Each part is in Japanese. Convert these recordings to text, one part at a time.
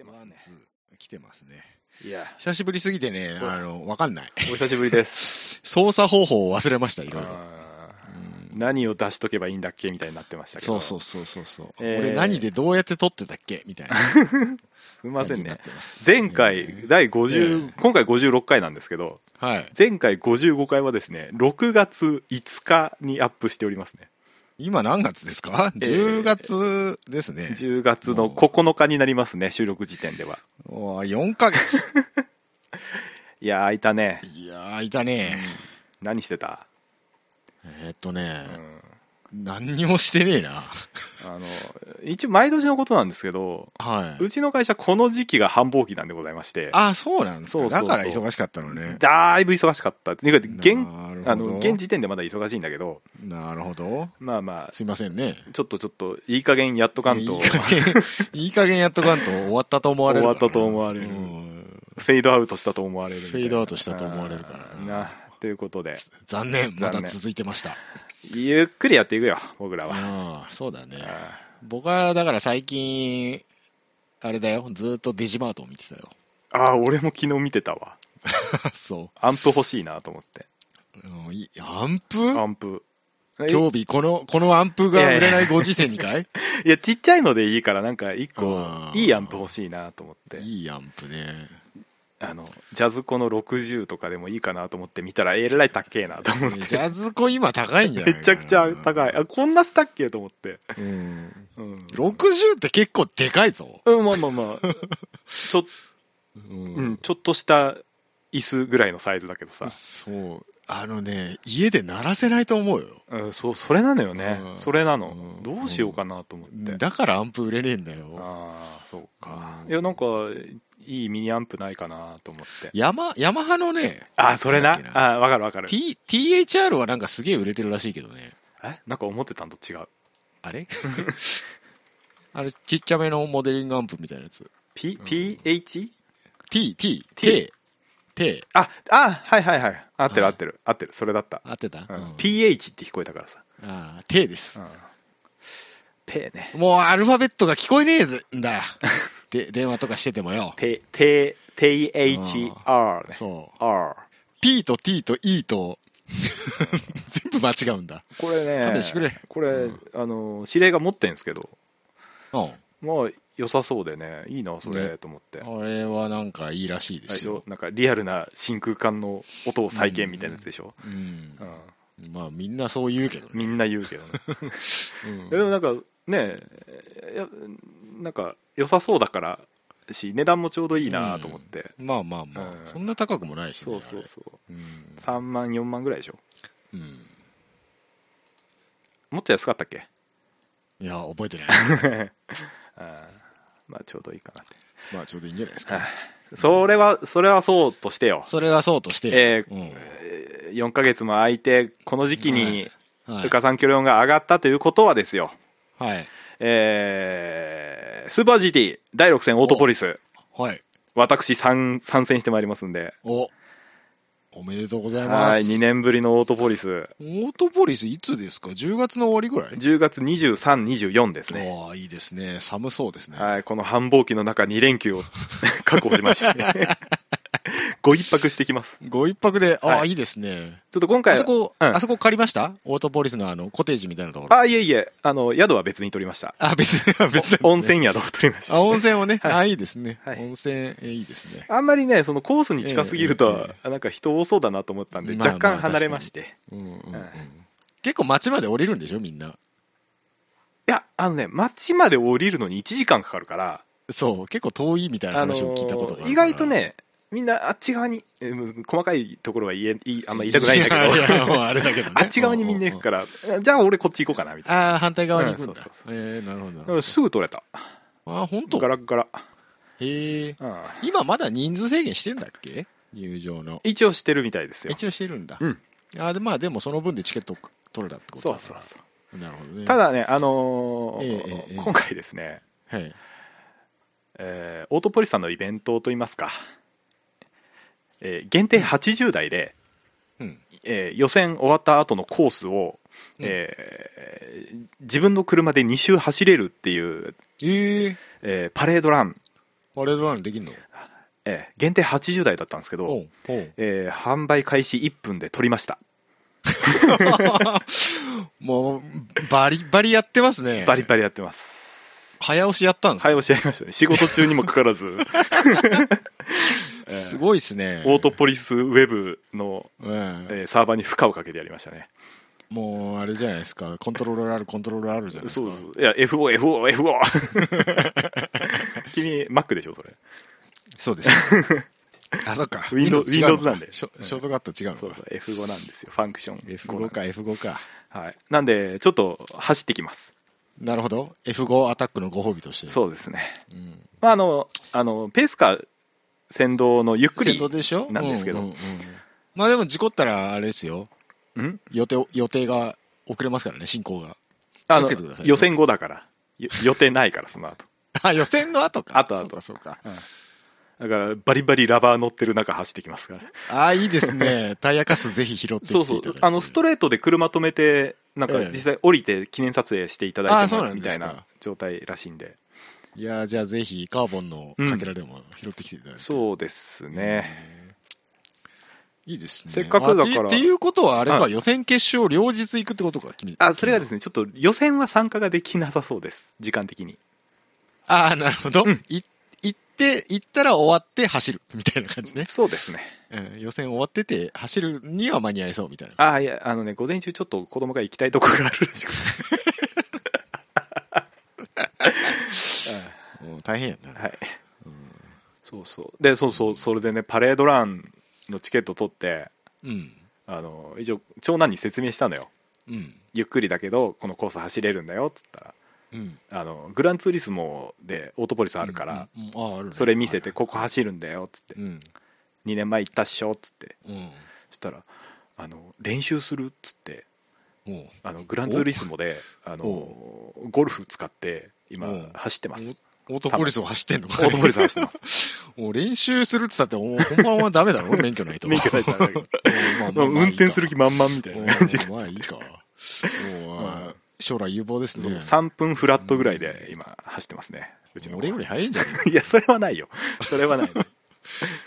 てますね one, two、来てますね。いや、久しぶりすぎてね、あの、わかんない。お久しぶりです。操作方法を忘れました、いろいろ。何を出しとけばいいんだっけみたいになってましたけど。そうそうそうそうえー俺何でどうやって撮ってたっけ？みたいな すみませんね。前回、第50、え今回56回なんですけど、はい。前回55回はですね、6月5日にアップしておりますね。今何月ですか、えー ?10 月ですね。10月の9日になりますね、収録時点では。おー4ヶ月。いやー、空いたね。いやー、いたね。何してた？えーっとねう、ん。何にもしてねえな。あの、一応毎年のことなんですけど、はい。うちの会社この時期が繁忙期なんでございまして、あ、そうなんですか。そうだから忙しかったのね。だいぶ忙しかった。ていうか、現、あの、現時点でまだ忙しいんだけど、なるほど。まあまあ、すいませんね。ちょっとちょっと、いい加減やっとかんと、いい加減、いい加減やっとかんと終わったと思われる。終わったと思われるうんフェードアウトしたと思われる。フェードアウトしたと思われるからなな。ということで、残念。まだ続いてました。ゆっくりやっていくよ、僕らは。ああ、そうだね。あ僕は、だから最近、あれだよ。ずっとデジマートを見てたよ。あー、俺も昨日見てたわ。そアンプ欲しいなと思って。う。うんいアンプ？アンプ。興味、この、このアンプが売れないご時世にかい？いや、ちっちゃいのでいいから、なんか一個いいアンプ欲しいなと思って。いいアンプね。あの、ジャズコの60とかでもいいかなと思って見たら、えらい高えなと思って。ジャズコ今高いんじゃないめちゃくちゃ高い。あ、こんなしたっけと思って。うん。うん。60って結構でかいぞ。うん、まあまあまあ。ちょ、ううん、ちょっとした椅子ぐらいのサイズだけどさ。そう。あのね、家で鳴らせないと思うよ。うん、そう、それなのよねう。んそれなのう。んどうしようかなと思って。だからアンプ売れねえんだよ。ああ、そうか。うんいや、なんか、いいミニアンプないかなと思って。ヤマ、ヤマハのね、あ、それな。んだっけあわかるわかる。T、THR はなんかすげえ売れてるらしいけどね。えなんか思ってたんと違う。あれ？あれ、ちっちゃめのモデリングアンプみたいなやつ。P、PH? T、T、T。あ、あ、はいはいはい。合ってるはい合ってる。合ってる。それだった。合ってた、うんうん PH って聞こえたからさ。ああ、T ですう。ん。ペね。もうアルファベットが聞こえねえんだよ。で、電話とかしててもよ。ペ、ペ、THR ね。そう。R。P と T と E と、全部間違うんだ。これね、勘弁してくれこれ、うんあの、指令が持ってんですけど、うん。まあ、良さそうでね、いいな、それ、ねと思って。あれはなんかいいらしいですよ。なんかリアルな真空管の音を再現みたいなやつでしょ、うんう。んまあみんなそう言うけどね。みんな言うけどね。うんでもなんかね、なんか良さそうだからし、値段もちょうどいいなと思って。まあまあまあ、うんそんな高くもないしね。そうそうそう。うん3万、4万ぐらいでしょ？うん。もっと安かったっけ？いや、覚えてない。まあちょうどいいかなって。まあちょうどいいんじゃないですか。それは、それはそうとしてよ。それはそうとして。えうんー、4ヶ月も空いて、この時期に、はいルカ産キロンが上がったということはですよ。はい。えー、スーパー GT 第6戦オートポリス。はい。私参参戦してまいりますんで。お、おめでとうございまはい、す。2年ぶりのオートポリス。オートポリスいつですか ?10 月の終わりぐらい？10月23、24ですね。ああ、いいですね。寒そうですね。はい、この繁忙期の中2連休を 確保しまして。ご一泊してきます。ご一泊で、ああ、はいいいですね。ちょっと今回はあそこ、うんあそこ借りました？オートポリスのあの、コテージみたいなところ。あ、いえいえ、あの、宿は別に取りました。あ、別に、別ね温泉宿を取りました。あ、温泉をね。はいあ、いいですね。はい温泉、えいいですね。あんまりね、そのコースに近すぎるえとえ、なんか人多そうだなと思ったんで、まあまあ若干離れまして。うんうんうんはい結構街まで降りるんでしょ？みんな。いや、あのね、街まで降りるのに1時間かかるから、そう、結構遠いみたいなあの話を聞いたことがあるから意外と、ね、みんなあっち側に、えー細かいところは言え、あんま言いたくないんだけど、あれだけどね。あっち側にみんな行くから、じゃあ俺こっち行こうかな、みたいああ、反対側に行くんだうんそうそう。ええ、なるほど。ほど。すぐ取れた。ああ、本当？ガラッガラ。へえ。うん今まだ人数制限してんだっけ？入場の。一応してるみたいですよ。一応してるんだ。うんあで、まあでもその分でチケット取れたってことそうだからそうそう。なるほどね。た、だね、あのーええええ今回ですね、はい。えーオートポリスさんのイベントといいますか、えー限定80台で、うん。えー予選終わった後のコースを、うんえー自分の車で2周走れるっていう、えええーパレードランパレードランできんの？ええ限定80台だったんですけど、えー販売開始1分で取りました。もう、バリバリやってますね。バリバリやってます。早押しやったんですか、会話し合いましたね。仕事中にもかかわらず、え えすごいですね。オートポリスウェブの、うんえーサーバーに負荷をかけてやりましたね。もう、あれじゃないですか。コントロールある、コントロールあるじゃないですか。そうそう。いや、FO、FO、FO! 君、Mac でしょ、それ。そうです。あ、そっか。Windows Windows なんでショショートカット違うのかそうそう、F5 なんですよ。ファンクション。F5 か、F5 か。はい。なんで、ちょっと走ってきます。なるほど。F5 アタックのご褒美として。そうですね。うん。まあ、あの、あの、ペースカー先導のゆっくり先導でしょ？なんですけどうんうんうんまあでも事故ったらあれですよ。ん？予定、予定が遅れますからね、進行が。あの予選後だから。よ予定ないから、その後。あ、予選の後か。後々そうか、そうか。だから、バリバリラバー乗ってる中走ってきますから。ああ、いいですね。タイヤカスぜひ拾ってきてそう。そうあの、ストレートで車止めて、なんかええ実際降りて記念撮影していただいてみたいな状態らしいんで。いやーじゃあぜひカーボンのかけらでも拾ってきていただいて。そうですね。いいですね。せっかくだからあっていうことはあれか、はい予選決勝両日行くってことか、君。あ、それがですね、ちょっと予選は参加ができなさそうです。時間的に。ああ、なるほど。うんい行って、行ったら終わって走る。みたいな感じね。そうですね。うん、予選終わってて、走るには間に合いそうみたいな。あ、いや、あのね、午前中ちょっと子供が行きたいとこがあるらしくて。もう大変やな。はい。うんそうそう。で、そうそう、それでね、パレードランのチケット取って、うん。あの、一応、長男に説明したのよ。うん。ゆっくりだけど、このコース走れるんだよ、っつったら。うん。あの、グランツーリスモでオートポリスあるから、うん、ねそれ見せて、はいここ走るんだよ、っつって。うん。2年前行ったっしょ、っつって。うん。そしたら、あの、練習するっつって、あの、グランツーリスモで、あの、ゴルフ使って、今走ってます。オートポリスを走ってんのオートポリス走ってます。もう練習するって言ったって、本番はダメだろ免許ないと。免許ないとダ 運転する気満々みたいおな感じで。まあいいか。もうあ将来有望ですね。3分フラットぐらいで今走ってますね。うちの子俺より早いんじゃない？いや、それはないよ。それはない。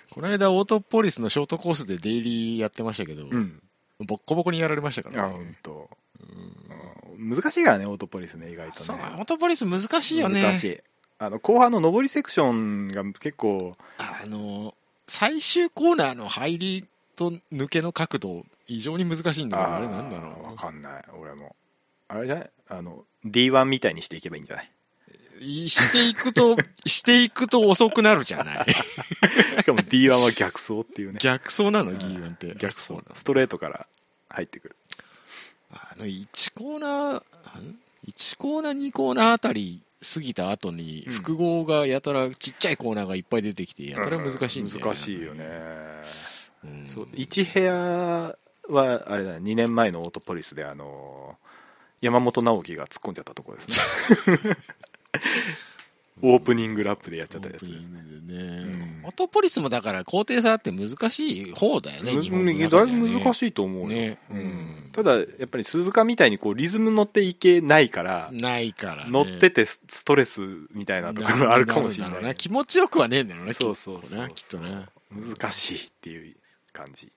この間、オートポリスのショートコースでデイリーやってましたけど、うん。ボッコボコにやられましたからね。ほんと。うんうん難しいからね、オートポリスね、意外とそう、オね。ートポリス難しいよね。難しい。あの、後半の上りセクションが結構、あの、最終コーナーの入りと抜けの角度、異常に難しいんだけど、あれなんだろわかんない、俺も。あれじゃない？あの、D1 みたいにしていけばいいんじゃない？していくと、していくと遅くなるじゃない。しかも D1 は逆走っていうね。逆走なの、うん D1 って。逆走ストレートから入ってくる。あの、1コーナー、ん？1コーナー、2コーナーあたり過ぎた後に、うん複合がやたらちっちゃいコーナーがいっぱい出てきて、やたら難しいんだよ、ね難しいよね。うんそう1部屋は、あれだ、2年前のオートポリスで、あの、山本直樹が突っ込んじゃったところですね。オープニングラップでやっちゃったやつ。オープ。ニングでね、うん。オートポリスもだから高低差あって難しい方だよね、日本だいぶ難しいと思うよ、ね。ただやっぱり鈴鹿みたいにこうリズム乗っていけないから、ないから、ね。乗っててスストレスみたいなところあるかもしれない。気持ちよくはねえんだろうね、そうそうそう。きっとね。きっとね。難しいっていう感じ。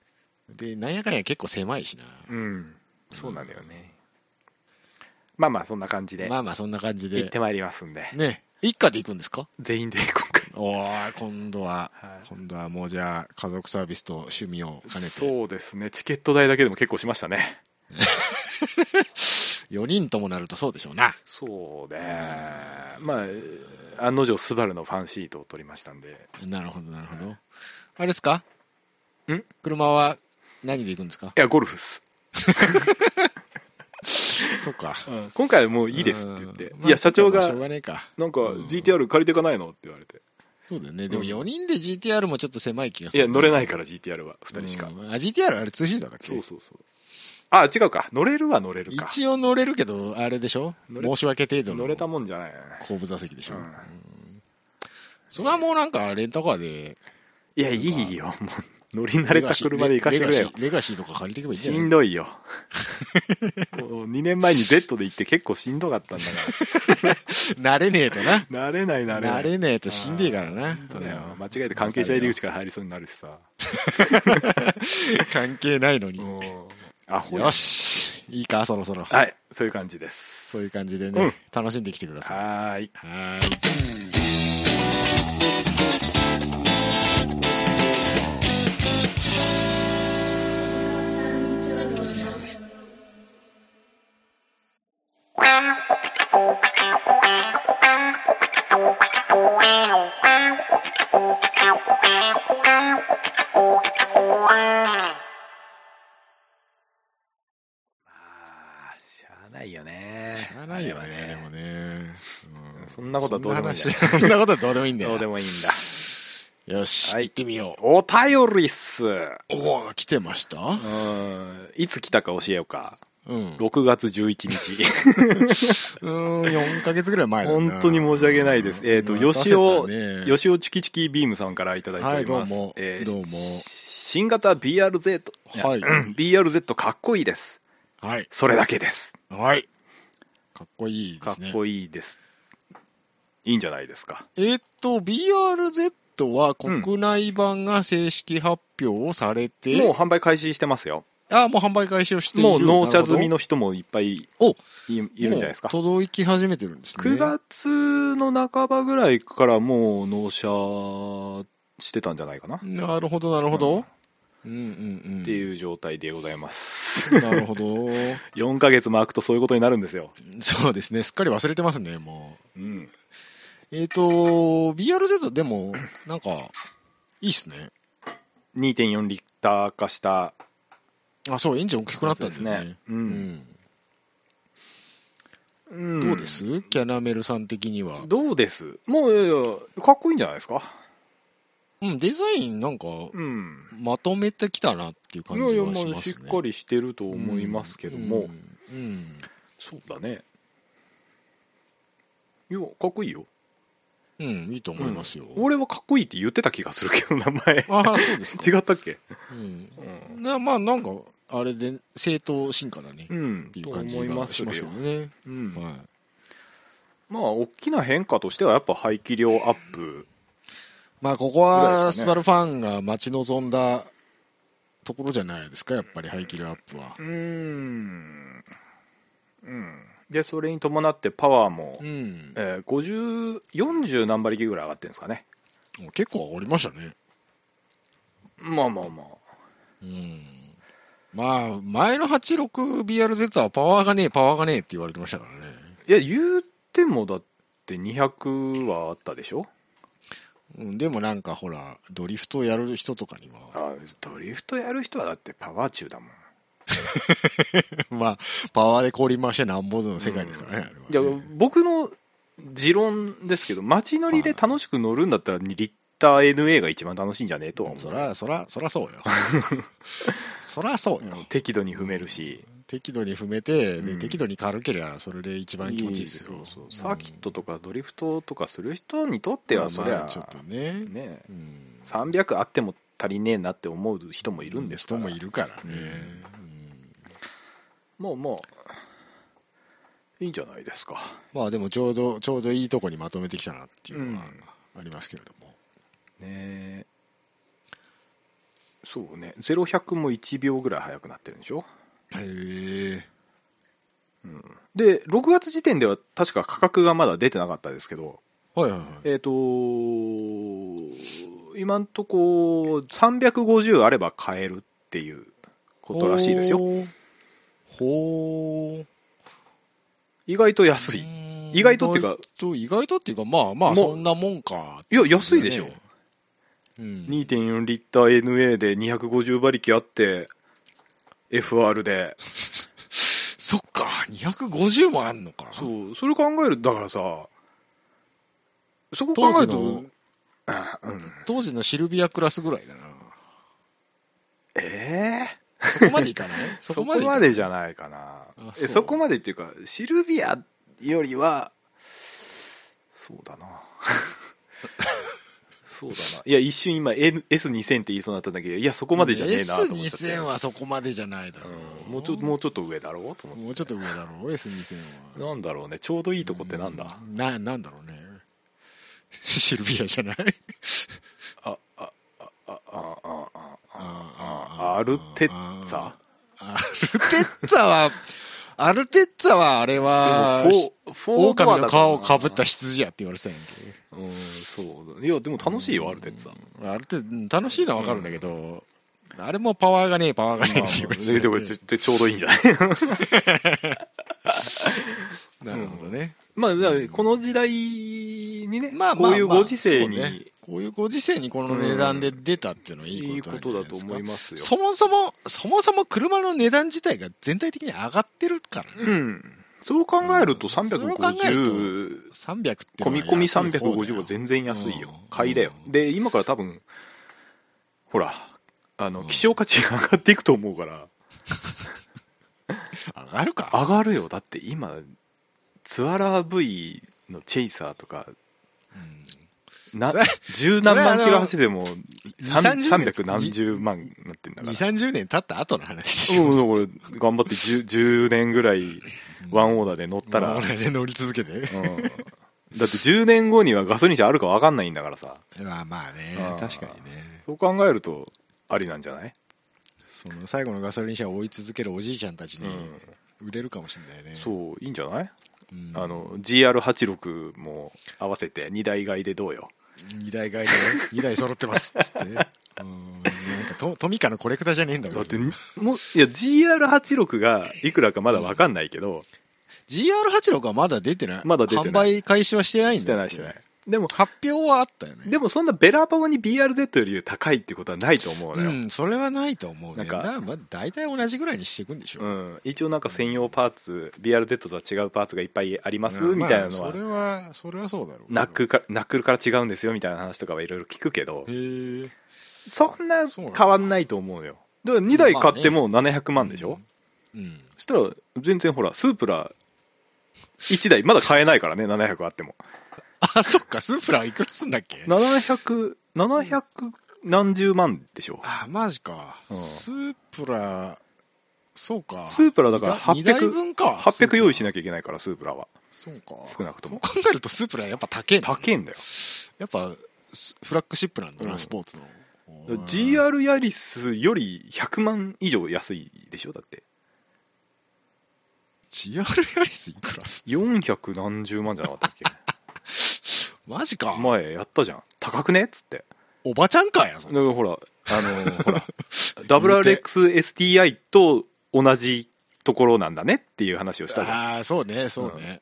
で、なんやかんや結構狭いしな。うん。そうなんだよね。まあまあそんな感じで。まあまあそんな感じで。行ってまいりますんで、ね。一家で行くんですか？全員で今回お今度は、はい。今度はもうじゃあ家族サービスと趣味を兼ねて。そうですね。チケット代だけでも結構しましたね。4人ともなるとそうでしょうな。そうね。まあ案の定スバルのファンシートを取りましたんで。なるほど、なるほど。あれですか？ん？車は何で行くんですか？いやゴルフっす、そっか。うん。今回はもういいですって言って、うん。いや社長がまあしょうがねえか。なんかうん。GTR 借りてかないのって言われて。そうだよね。でもうん4人で GTR もちょっと狭い気がする。いや乗れないから GTR は2人しか、うん。あ、GTR あれ2シーターだっけそうそうそう。あ違うか。乗れるは乗れるか。一応乗れるけど、あれでしょ？乗れ申し訳程度の乗れたもんじゃない。後部座席でしょ、うん。うん。それはもうなんかレンタカーで、いやいいよもう乗り慣れた車で行かせてくれよレガシーとか借りていけばいいんじゃないしんどいよ 2年前に Z で行って結構しんどかったんだか 慣れねえとな。ら慣れない慣れない慣れねえとしんでえからな。だよ間違えて関係者入り口から入りそうになるしさ 関係ないのに。よし。いいか、そろそろ。はいそういう感じですそういう感じでうんね、楽しんできてください。はーいはーい。ないよね。しゃあないよね、でもね。うそんなことはどうでもいいんだ。よそんな話そんなことはどうでもいいんだよ。どうでもいいんだ。よし、はい。行ってみよう。お便りっすおお来てました？うん。いつ来たか教えようかうん。う6月11日。ーん、4ヶ月ぐらい前だな。本当に申し訳ないです。えーと吉尾ね。吉尾チキチキビームさんからいただいております、はいどうも。えーどうも。新型 BRZ、はい。BRZ かっこいいです。はい。それだけです。はい。かっこいいですね。かっこいいです。いいんじゃないですか。えーっと、BRZ は国内版が正式発表をされて、もう販売開始してますよあもう販売開始をしているもう納車済みのの人もいっぱいいおいいるんじゃないですか？届き始めてるんですね。9月の半ばぐらいからもう納車してたんじゃないかな、なるほど、なるほど。うんうんうん。っていう状態でございますなるほど。4ヶ月巻くとそういうことになるんですよ、そうですね。すっかり忘れてますね、もうん、う。えっ、と、BRZ でも、なんか、いいっすね。2.4リッター化したあ、そう、エンジン大きくなったんですね。ね、ううんん。うんどうです？キャナメルさん的には。どうです？もういやいやかっこいいんじゃないですか？うん、デザインなんか、うんまとめてきたなっていう感じいやいやはしますね。もうしっかりしてると思いますけども、うん。うんそうだねいやかっこいいようん、いいと思いますよ。俺はかっこいいって言ってた気がするけど名前ああ、そうですか。違ったっけ？うん。うん、なまあ、なんか、あれで、正当進化だね。っうん、ていう感じがしますよね。うんはい。まあ大きな変化としてはやっぱ排気量アップまあ、ここは、スバルファンが待ち望んだところじゃないですか、やっぱり排気量アップは。うーんうんでそれに伴ってパワーも、うん。えー、50、40何馬力ぐらい上がってるんですかね。結構上がりましたね。まあまあまあ。うん。まあ、前の 86BRZ はパワーがねえ、パワーがねえって言われてましたからね。いや、言うてもだって200はあったでしょ？うん、でもなんかほら、ドリフトやる人とかには、あドリフトやる人はだってパワー中だもん。まあ、パワーで氷回してなんぼの世界ですからね、あれいや僕の持論ですけど、街乗りで楽しく乗るんだったら2リッター NA が一番楽しいんじゃねえとは思う。そら、そら、そらそうよ。そらそうよ。適度に踏めるし。適度に踏めて、適度に軽ければそれで一番気持ちいいですよ。サーキットとかドリフトとかする人にとっては、そりゃ、ちょっとね。ね、うん300あっても足りねえなって思う人もいるんですから人もいるからね。もうもういいんじゃないですかうんまあでもちょうど、ちょうどいいとこにまとめてきたなっていうのはうんありますけれども。ね。えそうね。0100も1秒ぐらい速くなってるんでしょ、へえ。うん、で6月時点では確か価格がまだ出てなかったですけどはいはいはい。えっ、と今んとこ350あれば買えるっていうことらしいですよ。ほう。意外と安い。意外とっていうか意外と、意外とっていうか、まあまあ、そんなもんか、いや安いでしょ、うん。2.4リッター NA で250馬力あって FR で。そっか、250もあんのか。そうそれ考えるだからさそこ考えると当時のあうん。当時のシルビアクラスぐらいだな。ええ そこまでいかない？そそこまでじゃないかな。そう。そこまでっていうかシルビアよりはそうだな そうだな。いや一瞬今 N- S2000 って言いそうになったんだけどいやそこまでじゃねえなと思っちゃって。S2000 はそこまでじゃないだろう。ん。もうちょもうちょっと上だろう？と思って。もうちょっと上だろう？S2000 は。なんだろうね。ちょうどいいとこってなんだ、うん。ななんだろうね。シルビアじゃない？あああああああああアルテッツァアルテッツァはアルテッツァはあれは狼の皮をかぶった羊やって言われてたんやんけ。うんそうだいやでも楽しいよアルテッツァ。うんあれってうん楽しいのはわかるんだけど、あれもパワーがねえパワーがねえって言われてたででもちょうどいいんじゃない？なるほどね、まあこの時代にね、まあこういうご時世に、こういうご時世にこの値段で出たっていうのはいいここととだと思いますよ。そもそもそもそも車の値段自体が全体的に上がってるからね、うん。そう考えるとうんそう考えると350、300って込み込み安い方だよ350は全然安いようん。買いだよ。で、今から多分、ほら、あの、うん希少価値が上がっていくと思うから、上がるか上がるよ。だって今、ツアラー V のチェイサーとか、うんな十何万キロ走っても、2 30 300何十万になってんだから。2、30年経った後の話でしょ。うん、だから頑張って 10, 10 年ぐらいワンオーダーで乗ったら、うん、だって俺ね乗り続けて。10年後にはガソリン車あるか分かんないんだからさまあまあねうん、確かにね。そう考えるとありなんじゃない、その最後のガソリン車を追い続けるおじいちゃんたちにうん、売れるかもしれないね。そういいんじゃない、うんあの GR86 も合わせて2台買いでどうよ二台買いでね、二台揃ってます。っつって。うん、なんかトトミカのコレクターじゃねえんだ。からだってもういや GR86 がいくらかまだ分かんないけど、GR86 はまだ出てない。まだ出てない。販売開始はしてないんだしてないしてないでも発表はあったよね。でもそんなべらぼうに BRZ より高いってことはないと思うのよ、うん、それはないと思うね。なんかだまあ大体同じぐらいにしていくんでしょ。うん、一応なんか専用パーツ BRZ とは違うパーツがいっぱいあります、うんみたいなのはまあそれは、それはそうだろうけど。ナックかナックルから違うんですよみたいな話とかはいろいろ聞くけどへえ。そんなそうなんだ変わんないと思うよだから2台買っても700万でしょ、うん。そしたら全然ほらスープラ1台まだ買えないからね700あってもあ、そっか、スープラはいくらすんだっけ？700700 700何十万でしょ？あ、マジか。うん。スープラ、そうか。スープラだから2台800分か。800用意しななきゃいけないからスープラは。そうか。少なくとも。そう考えるとスープラやっぱ高えんだ高えんだよ。やっぱ、スフラッグシップなんだな、うん。スポーツの。GR ヤリスより100万以上安いでしょ？だって。GR ヤリスいくらす400何十万じゃなかったっけ？マジか。前やったじゃん。高くね？っつって。おばちゃんかや、それだからほらあのほら WRXSTI と同じところなんだね？っていう話をしたじゃん。ああ、そうね、そうね。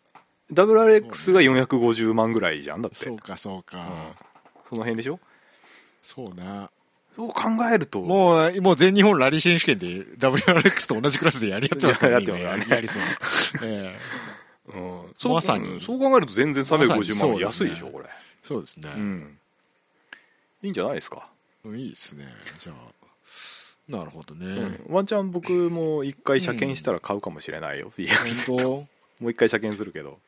WRX が450万ぐらいじゃんだって。そうか、そうか。うん。その辺でしょ？そうな。そう考えると。もう、もう全日本ラリー選手権で WRX と同じクラスでやり合ってますからね。やってます今ややりそう。ええうん。そうまさに。そう考えると全然まさに350万は安いでしょこれ。そうですね。うん。いいんじゃないですか？うんいいですね。じゃあ、なるほどね。うん。ワンチャン僕も一回車検したら買うかもしれないよ、BRZ 本当？もう一回車検するけど。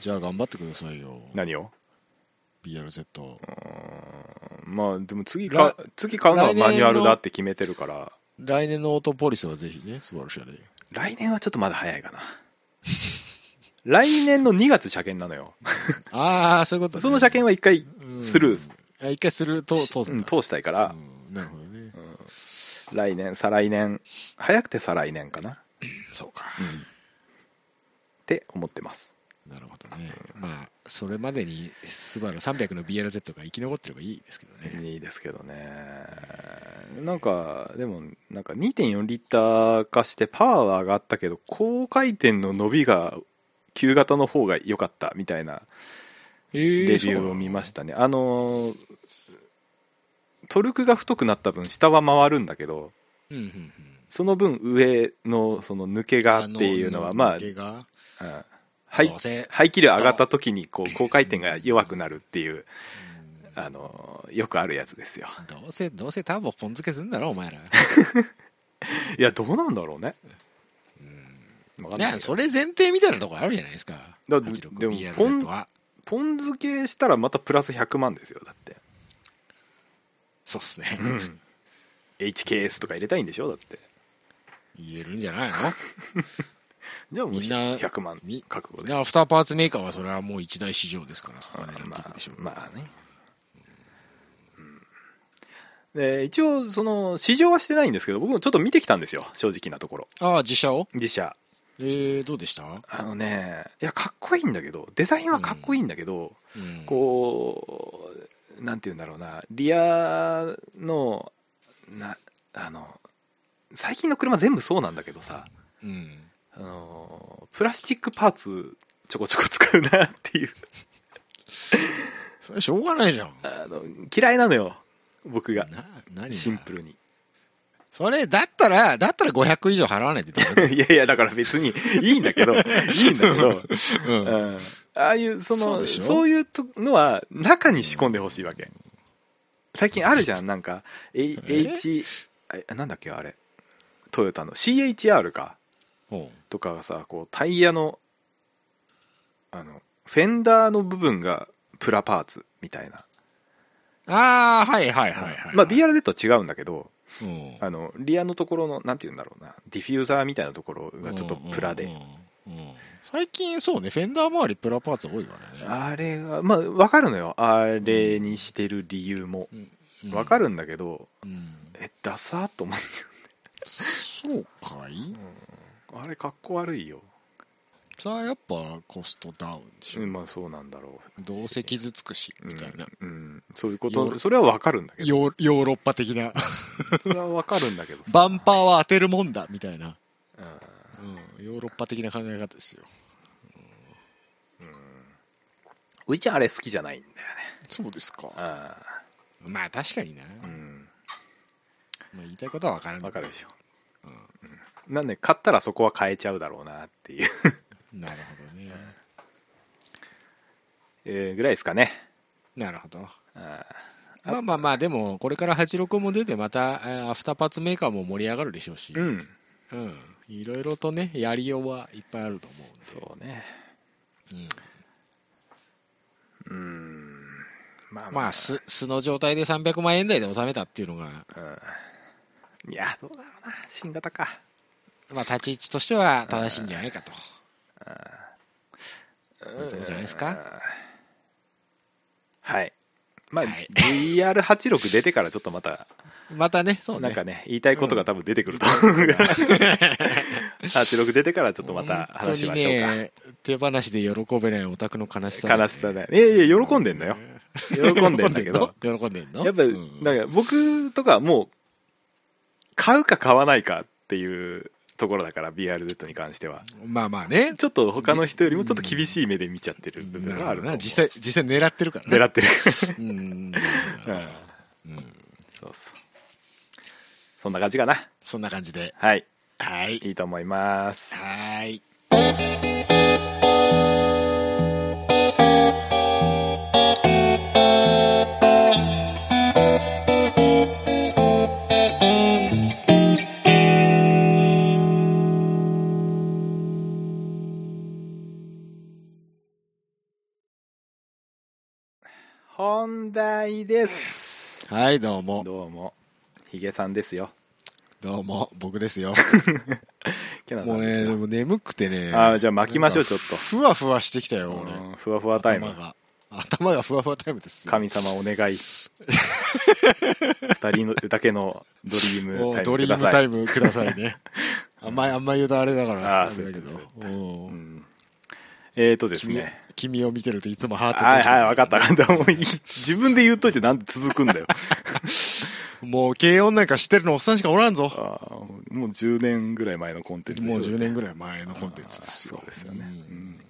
じゃあ頑張ってくださいよ。何を？BRZ。うーん。まあでも次か次買うのはマニュアルだって決めてるから。来年のオートポリスはぜひね、素晴らしいで。来年はちょっとまだ早いかな 来年の2月車検なのよああ、そういうこと、ね。その車検は一回うんスルー、あ一回すると通すうん。通したいから、うんなるほどね。うん来年再来年早くて再来年かな、そうか。うんって思ってますなるほどね。まあ、それまでにスバル300の BRZ が生き残ってればいいですけどね。いいですけどねなんかでもなんか2.4リッター化してパワーは上がったけど高回転の伸びが旧型の方が良かったみたいなえーレビューを見ましたね、あのートルクが太くなった分下は回るんだけどそうんうんうん。その分上のその抜けがっていうのはまあ、抜けが。うん。排気量上がった時にこう高回転が弱くなるっていう、うん。あのーよくあるやつですよ。どうせ、どうせターボポン付けすんだろ、お前ら。いやどうなんだろうね。うんいや、それ前提みたいなとこあるじゃないですか。だ86でも BRZ は。ポン付けしたらまたプラス100万ですよだって。そうっすね。うん。HKS とか入れたいんでしょだって。言えるんじゃないの？じゃあもうみんな100万み覚悟で。でアフターパーツメーカーはそれはもう一大市場ですから、そこは狙っていまあくでしょう。まあね、うん。で一応その試乗はしてないんですけど僕もちょっと見てきたんですよ正直なところ。ああ、自社を？自社えー、どうでした？あのねいやかっこいいんだけどデザインはかっこいいんだけど、うん。こうなんて言うんだろうなリアのなあの最近の車全部そうなんだけどさうん。あのプラスチックパーツちょこちょこ使うなっていうそれしょうがないじゃん。あの嫌いなのよ僕がな、何が？シンプルにそれ、だったら、だったら500以上払わないとダメだよ。いやいやだから別にいいんだけどいいんだけど、うん。うん、ああいうそのそうそういうとのは中に仕込んでほしいわけ。最近あるじゃんなんか H あなんだっけあれ。トヨタの。CHR か。ほとかがさこうタイヤのあのフェンダーの部分がプラパーツみたいな、うああ、はいはいはいはい。まあ BRZ とは違うんだけどうん。あのリアのところのなんて言うんだろうな。ディフューザーみたいなところがちょっとプラで、うんうんうん最近そうね、フェンダー周りプラパーツ多いからね。あれがまあ分かるのよ。あれにしてる理由も。うん。分かるんだけど、うん。えダサーと思っちゃそうかい？う、うん、あれかっこ悪いよ、さあやっぱコストダウンでしょ。うん、まあそうなんだろどうせ傷つくし、う、みたいな。うんうんそういうことそれは分かるんだけどヨーロッパ的な。それは分かるんだけどさバンパーは当てるもんだ、みたいな。うんうん。ヨーロッパ的な考え方ですよ。うんうちはあれ好きじゃないんだよねそうですか。あまあ確かにな。あうんまあ言いたいことは分からん分かるでしょうなんで買ったらそこは変えちゃうだろうなっていう、ん。なるほどね。えーぐらいですかねなるほど。あまあまあまあ、でも、これから86も出て、また、えーアフターパーツメーカーも盛り上がるでしょうし。ーうんうん。いろいろとね、やりようはいっぱいあると思う。そうねうん。うんまあまあ、素、素の状態で300万円台で収めたっていうのが、うんいやどうだろうな新型かまあ、立ち位置としては正しいんじゃないかと。うんそうじゃないですか？はい。まあ、はい。VR86 出てからちょっとまたまたね、そうね。なんかね言いたいことが多分出てくると思うから。86出てからちょっとまた話しましょうか、本当にね、手放しで喜べないオタクの悲しさ、悲しさだよ。いやいや喜んでんのよ。喜んでんだけど。喜んでんの？やっぱ、うん。なんか僕とかはもう買うか買わないかっていうところだから BRZ に関してはまあまあね。ちょっと他の人よりもちょっと厳しい目で見ちゃってる部分があるな。実際、実際狙ってるからね。狙ってる うん。うんうんそうそうそんな感じかなそんな感じで。はいはい。いいと思いますはい。本題ですはい、どうも。どうもヒゲさんですよどうも、僕 ですよ。もうね、でも眠くてね。あーじゃあ巻きましょうちょっとふわふわしてきたよ、俺。うんふわふわタイム頭が。頭がふわふわタイムですよ。神様お願い 二人のだけの Dream Time Dream Time くださいね。あんまり、あんまり言うとあれだから。あーれだけどうんうんえーとです君ね。君を見てるといつもハートはいはい分かった。分かったもういい。自分で言うといてなんで続くんだよ。もう軽音なんか知ってるのおっさんしかおらんぞ。もう10年ぐらい前のコンテンツもう10年ぐらい前のコンテンツですよ。そうですよね、うん。うん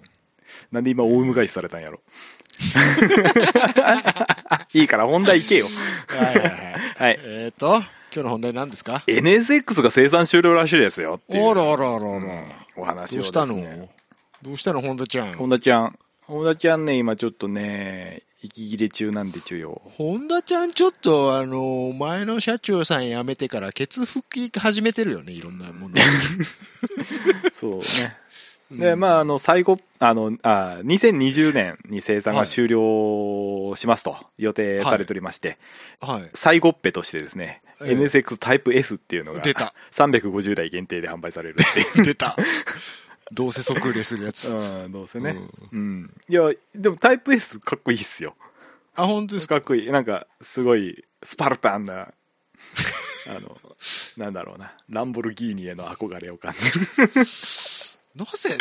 なんで今大迎えされたんやろ。いいから本題行けよ。はいはいはい。はい。えっと、今日の本題何ですか？NSX が生産終了らしいですよあらあらあら。あうん。ら。お話をですどうしたの？ねどうしたの本田ちゃん？本田ちゃん本田ちゃんね今ちょっとね息切れ中なんでちゅよ本田ちゃんちょっとあの、前の社長さん辞めてからケツ拭き始めてるよね、いろんなもの。そうねで、まあ、あの、最後、あの、あ2020年に生産が終了しますと予定されておりまして、はい。最後っぺとしてですね、ええ NSX タイプ S っていうのが出た。350台限定で販売される。出た。どうせ即売れするやつ。うん、どうせね。うんうん。いや、でもタイプ S かっこいいっすよ。あ、本当ですか？かっこいい。なんか、すごい、スパルタンな、あの、なんだろうな、ランボルギーニへの憧れを感じる。なぜ、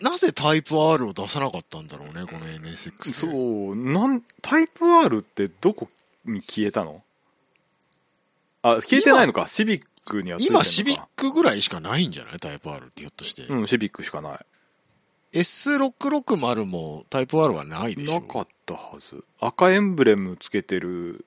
なぜタイプ R を出さなかったんだろうね、この NSX で。そう、なん、タイプ R ってどこに消えたの？あ、消えてないのか。シビックに。今、シビックぐらいしかないんじゃない？タイプ R ってひょっとして。うん、シビックしかない。S660 もタイプ R はないでしょなかったはず。赤エンブレムつけてる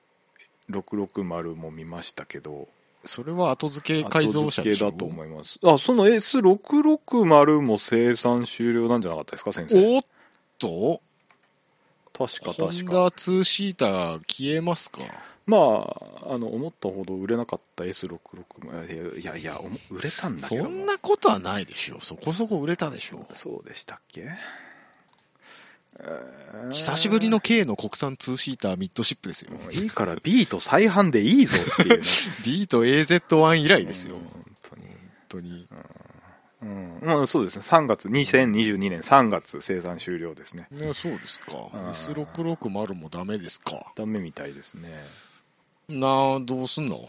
660も見ましたけど、それは後付け改造車でしょ？後付けだと思います。あ、その S660 も生産終了なんじゃなかったですか、先生。おっと確か確か。ホンダ2シーター消えますか？まあ、あの、思ったほど売れなかった S660、いやいや、売れたんだけども。そんなことはないでしょそこそこ売れたでしょそうでしたっけ、えー久しぶりの K の国産2シーターミッドシップですよ。いいから B と再販でいいぞっていうね。B と AZ1 以来ですよ。うん本本当に。当に。うん、まあそうですね。3月、2022年3月生産終了ですね。ね、そうですか。うん S660 もダメですか。ダメみたいですね。なあ、どうすんの？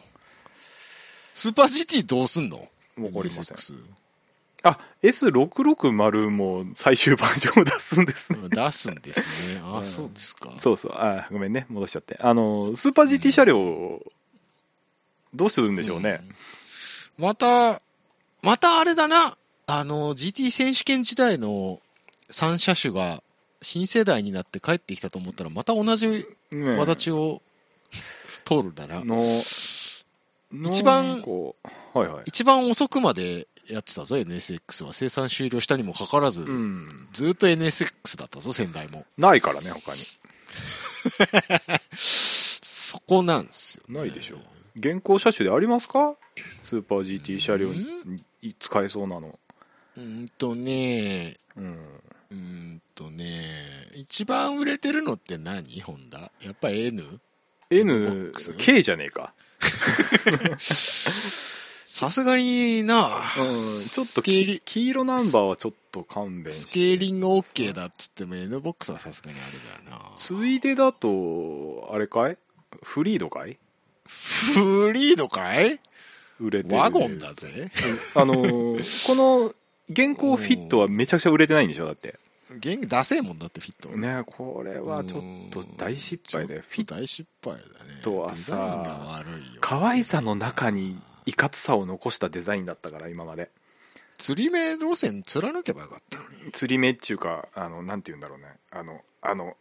スーパー GT どうすんの？わかりません。あ、S660 も最終バージョンを出すんですね。出すんですね。あ、うんそうですか。そうそう。あ、ごめんね。戻しちゃって。あの、スーパー GT 車両、どうするんでしょうね。うんまた、またあれだな。あの、GT 選手権時代の3車種が新世代になって帰ってきたと思ったら、また同じね輪立ちを通るんだな。の、一番はいはい。一番遅くまでやってたぞ、NSX は。生産終了したにもかかわらず、うん。ずっと NSX だったぞ、仙台も。ないからね、他に。そこなんですよ、ね。ないでしょ現行車種でありますか？スーパー GT 車両うん？に使えそうなの。うーんとね、うん。うーんとね、一番売れてるのって何？ホンダ？やっぱり N? N K じゃねえか。さすがにな、うん。ちょっとスケーリき黄色ナンバーはちょっと勘弁。スケーリング OK だっつっても N ボックスはさすがにあれだよな。ついでだと、あれかい？フリードかい？フリードかい？売れてる。ワゴンだぜ。あのーこの現行フィットはめちゃくちゃ売れてないんでしょ？だって。元気出せえもんだってフィット。ねこれはちょっと大失敗で、フィッ大失敗だね。トはさデザインが悪いよ。可愛さの中にいかつさを残したデザインだったから今まで釣り目路線貫けばよかったのに。釣り目っていうかあのなんて言うんだろうねあのあの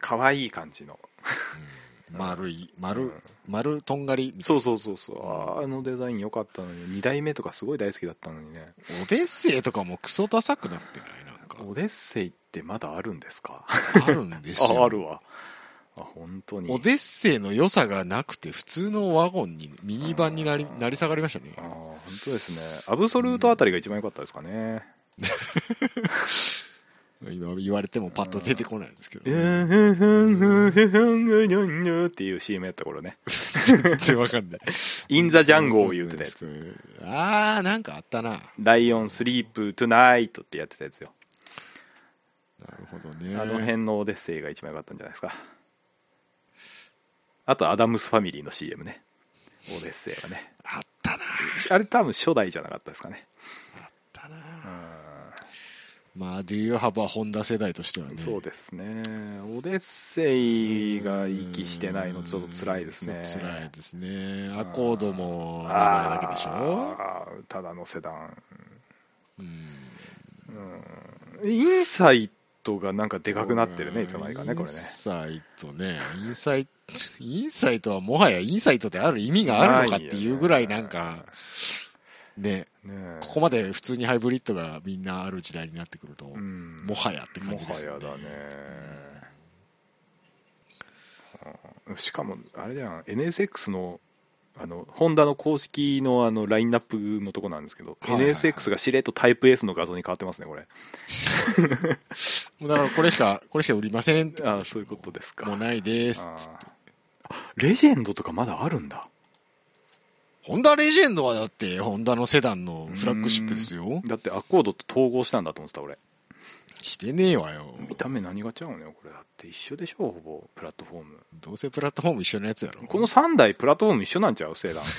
可愛い感じのうん丸い、丸、うん丸とんがりそうそうそうそうああのデザイン良かったのに2代目とかすごい大好きだったのにねな。オデッセイとかもクソダサくなってない？なんか。オデッセイってまだあるんですか？あるんですよ。ああるわあ本当にオデッセイの良さがなくて、普通のワゴンに、ミニバンになり、なり下がりましたねああ。本当ですねアブソルートあたりが一番良かったですかね、今言われてもパッと出てこないんですけど、うーんっていう CM やった頃ね。全然わかんない。インザジャンゴを言ってたやつ。あー、なんかあったな。なライオンスリープトゥナイトってやってたやつよ。るほどね。あの辺のオデッセイが一番良かったんじゃないですか。あと、アダムスファミリーの CM ね。オデッセイはね。あったな。あれ多分初代じゃなかったですかね。あったな。うまあ、デューハバホンダ世代としてはね。ん、そうですね。オデッセイが息してないのちょっと辛いですね。辛いですね。アコードも名前あだけでしょ？ただのセダン。うんうんインサイトがなんかでかくなってるね、いつの間にかね、これね。イン。サイトね。インサイト、インサイトはもはやインサイトである意味があるのかっていうぐらいなんか、ね、ねえ。ここまで普通にハイブリッドがみんなある時代になってくると、うん。もはやって感じですよね。もはやだね。うん。しかも、あれじゃん、NSX のあのホンダの公式のあのラインナップのとこなんですけど、はいはいはい NSX がしれっとタイプ S の画像に変わってますねこれもうだからこれしか、これしか売りませんって。ああそういうことですかもうないです。あーレジェンドとかまだあるんだホンダレジェンドはだって、ホンダのセダンのフラッグシップですよ。だってアコードと統合したんだと思ってた俺してねえわよ。見た目何が違うのよこれ。だって一緒でしょほぼ。プラットフォーム。どうせプラットフォーム一緒のやつやろ。この3台プラットフォーム一緒なんちゃうセダ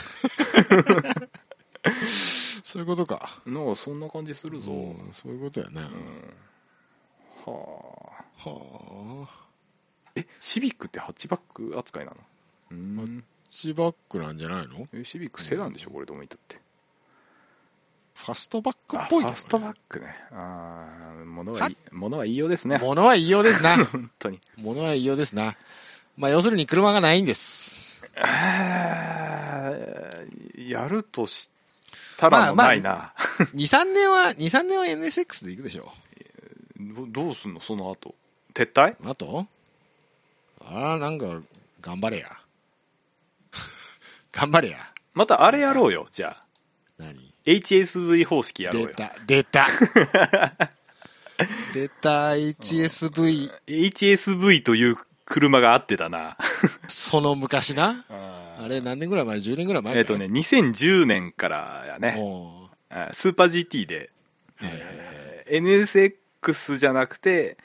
そういうことか。ンのそんな感じするぞ、うんそういうことやな。うん。はあ。はあ。えシビックってハッチバック扱いなの？うハんチバックなんじゃないの？えシビックセダンでしょこれどう見たってファストバックっあぽいけファスト。バックねああ物はいい物は言いようですね物は言いようですな。本当に物は言いようですな。まあ、要するに車がないんです。えーやるとしたらもうないな、2、3年は、2、3年は NSX で行くでしょどどうすんの？その後撤退？あとああ、なんか、頑張れや。頑張れや。またあれやろうよじゃあ何？HSV 方式やろうよ。出た、出た。出た、HSV、HSV という車があってたな。その昔な。ああれ何年ぐらい前 ?10 年ぐらい前かえっ、とね、2010年からやね。スーパー GT で、ーはいはいはい。えー NSX じゃなくて、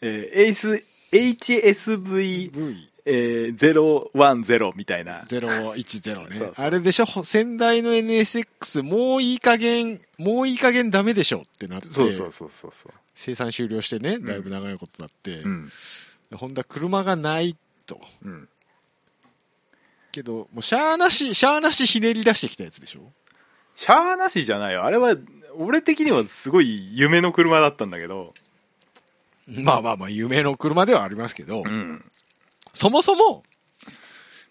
えー、HSV、V えー、010みたいな。010ね。そうそう。あれでしょ？先代の NSX もういい加減もういい加減ダメでしょってなって。そうそうそうそうそう。生産終了してねだいぶ長いことだって、うん。ホンダ車がないと。うん。けどもうシャーなしシャーなしひねり出してきたやつでしょ？しゃーなしじゃないよ。あれは俺的にはすごい夢の車だったんだけど。まあまあまあ夢の車ではありますけど、うんそもそも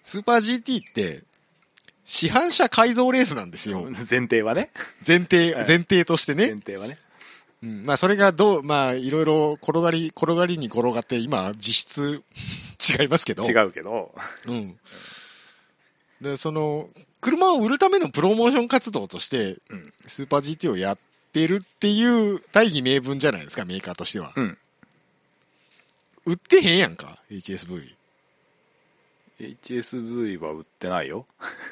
スーパー GT って市販車改造レースなんですよ。前提はね。前提はい 前提としてね。前提はね。うん、まあそれがどう、まあいろいろ転がり、転がりに転がって今実質 違いますけど。違うけど。うん。で、その、車を売るためのプロモーション活動として、うん。スーパー GT をやってるっていう大義名分じゃないですか、メーカーとしては。うん。売ってへんやんか、HSV。HSV は売ってないよ。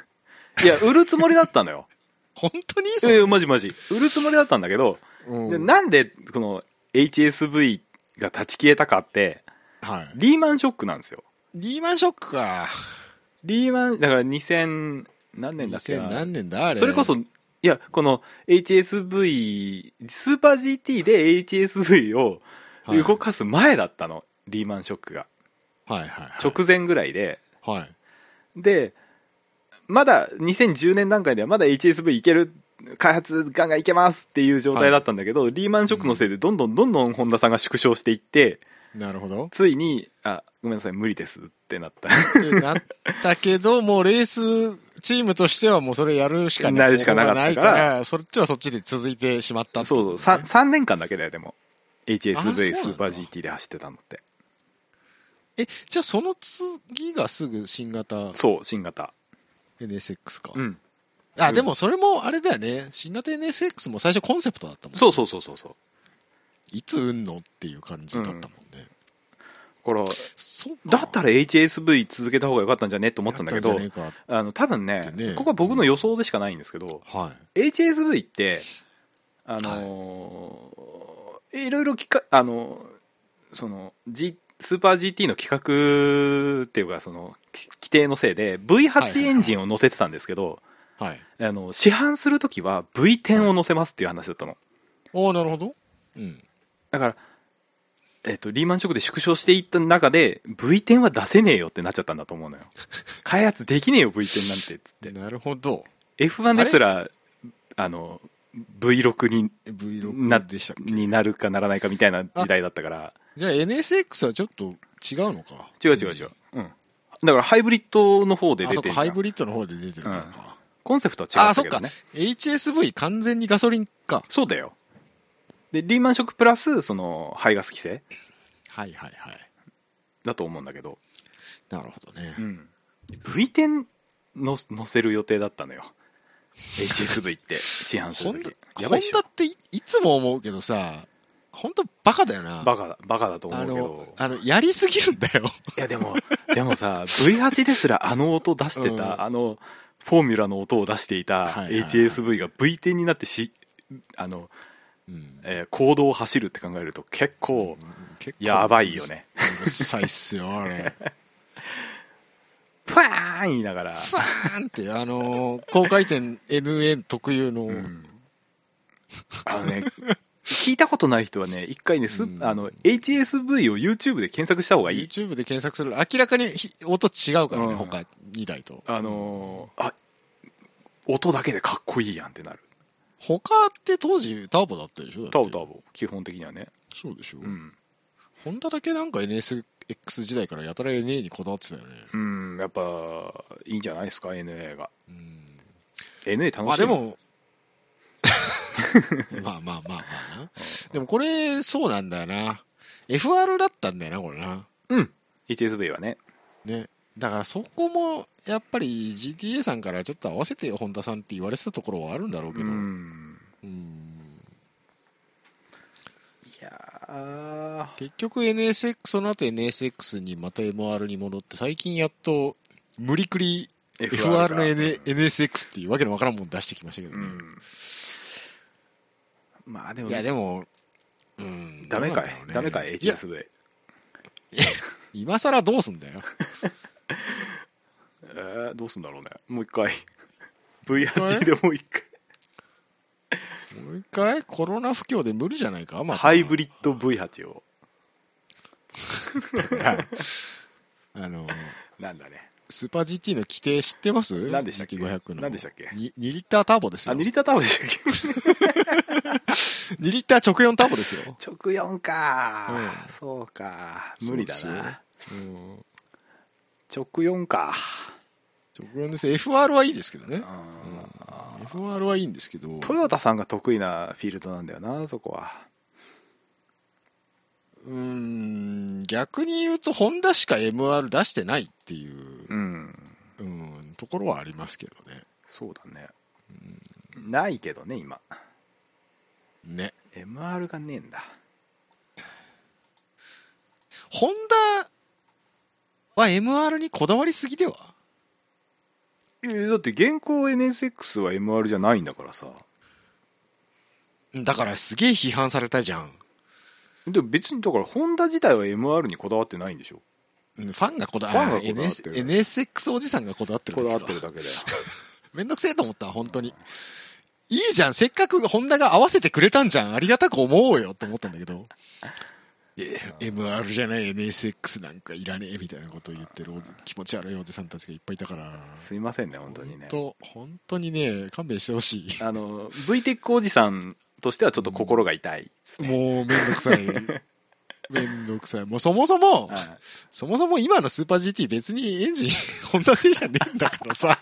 いや売るつもりだったのよ。本当に？そえー、マジマジ。売るつもりだったんだけど、うん。でなんでこの HSV が断ち切れたかってはい。リーマンショックなんですよ。リーマンショックか。リーマンだから2000何年だっけ？2000な何年だあれ。それこそいやこの HSV スーパー GT で HSV をはい、動かす前だったの、リーマンショックが。はいはいはい。直前ぐらいではい。でまだ2010年段階ではまだ HSV いける開発ガンガンいけますっていう状態だったんだけど、リーマンショックのせいでどんどんどんどんホンダさんが縮小していってなるほど。ついにあごめんなさい無理ですってなった。なったけど、もうレースチームとしてはもうそれやるしかなるしかなかったから。方法がないから、そっちはそっちで続いてしまったってそうそうね 3, 3年間だけだよでも。HSV スーパー GT で走ってたのってえ、じゃあその次がすぐ新型そう新型 NSX か。うんあ、でもそれもあれだよね。新型 NSX も最初コンセプトだったもん。そうそうそうそうそういつ売んのっていう感じだったもんね。これそうだったら HSV 続けた方が良かったんじゃね？って思ったんだけどあの多分ねねここは僕の予想でしかないんですけど、えかはい。HSV ってあのーい、ろいろきかあのーその、G、スーパー GT の企画っていうかそのき規定のせいではいはいは V8 いエンジンを乗せてたんですけど、はい。あの市販するときは V10 を乗せますっていう話だったのおーなるほど。うん。だから、えっとリーマンショックで縮小していった中で V10 は出せねえよってなっちゃったんだと思うのよ 開発できねえよ V10 なんてっつってなるほど。F1 ですらあの V6 に V6 でしたっけ？になるかならないかみたいな時代だったから。じゃあ NSX はちょっと違うのか。違う違う違う、うん、だからハイブリッドの方であ、そっか、出てるじゃん。ハイブリッドの方で出てるか。らか。コンセプトは違ったけどね。HSV 完全にガソリンか。そうだよ。でリーマンショックプラスその排ガス規制。はいはいはい。だと思うんだけど、なるほどね。う。ん、V10 の載せる予定だったのよ HSV って市販する時、ホンダっていいつも思うけどさ、本当バカだよな。バカだバカだと思あのうけど、あの、やりすぎるんだよ。いやでもでもさ V8 ですらあの音出してた、うんあのフォーミュラの音を出していた HSV が V10 になってしあの、うんえー行動を走るって考えると結構結構やばいよね。うるさいっすよ、あれ。プワーン言いながら、ファーンって、あのー、高回転 NN 特有の、うん。あのね聞いたことない人はね一回ねす、うん。あの HSV を YouTube で検索した方がいい。YouTube で検索する。明らかにひ音違うからね、うん。他2台と。あのーあ音だけでかっこいいやんってなる。他って当時ターボだったでしょ？だって。タオタオ基本的にはね。そうでしょ、うん、ホンダだけなんか NSX 時代からやたら NA にこだわってたよね。うん、やっぱいいんじゃないですか NA がうん。NA 楽しいまあでも、まあまあまあまあな。でもこれ、そうなんだよな。FR だったんだよな、これな。うん HSV はねね。だからそこも、やっぱり GTA さんからちょっと合わせてよ、本田さんって言われてたところはあるんだろうけうど。んうんいやー。結局 NSX、その後 NSX にまた MR に戻って、最近やっと、無理くり FR の、N、NSX っていうわけのわからんもん出してきましたけどね。うん。まあでもいや、でも、うん。ダメかい、ダメかいいや、HSV 今更どうすんだよ。えー、どうすんだろうね。もう一回。V8 でもう一回もう一回コロナ不況で無理じゃないか？またハイブリッド V8 をだからあの、なんだね。スーパー GT の規定知ってます？何でしたっけ ?GT500 の。何でしたっけ？に 2, リッターターボですあよ。2リッターターボでしたっけ？2リッター直4ターボですよ。直4か、そうか。無理だな。うん、直4か直4です。FR はいいですけどね。あー FR はいいんですけど。トヨタさんが得意なフィールドなんだよなそこはうーん、逆に言うと、ホンダしか MR 出してないっていう、うんうん、ところはありますけどね。そうだねないけどね今ね。MR がねえんだホンダは MR にこだわりすぎでは？えーだって現行 NSX は MR じゃないんだからさだからすげえ批判されたじゃん。でも別にだからホンダ自体は MR にこだわってないんでしょ？うんファンがこだわってる NS NSX おじさんがこだわってるこだわってるだけだよ めんどくせえと思った、本当に。いいじゃん、せっかくホンダが合わせてくれたんじゃん。ありがたく思おうよって思ったんだけど。え MR じゃない NSX なんかいらねえみたいなことを言ってる気持ち悪いおじさんたちがいっぱいいたから。すいませんね本当にね本当本当にね、勘弁してほしい。あの VTEC おじさんとしてはちょっと心が痛い、もうめんどくさい。めんどくさい。もうそもそも、はいそもそも今のスーパー GT 別にエンジン、ホンダ製じゃねえんだからさ。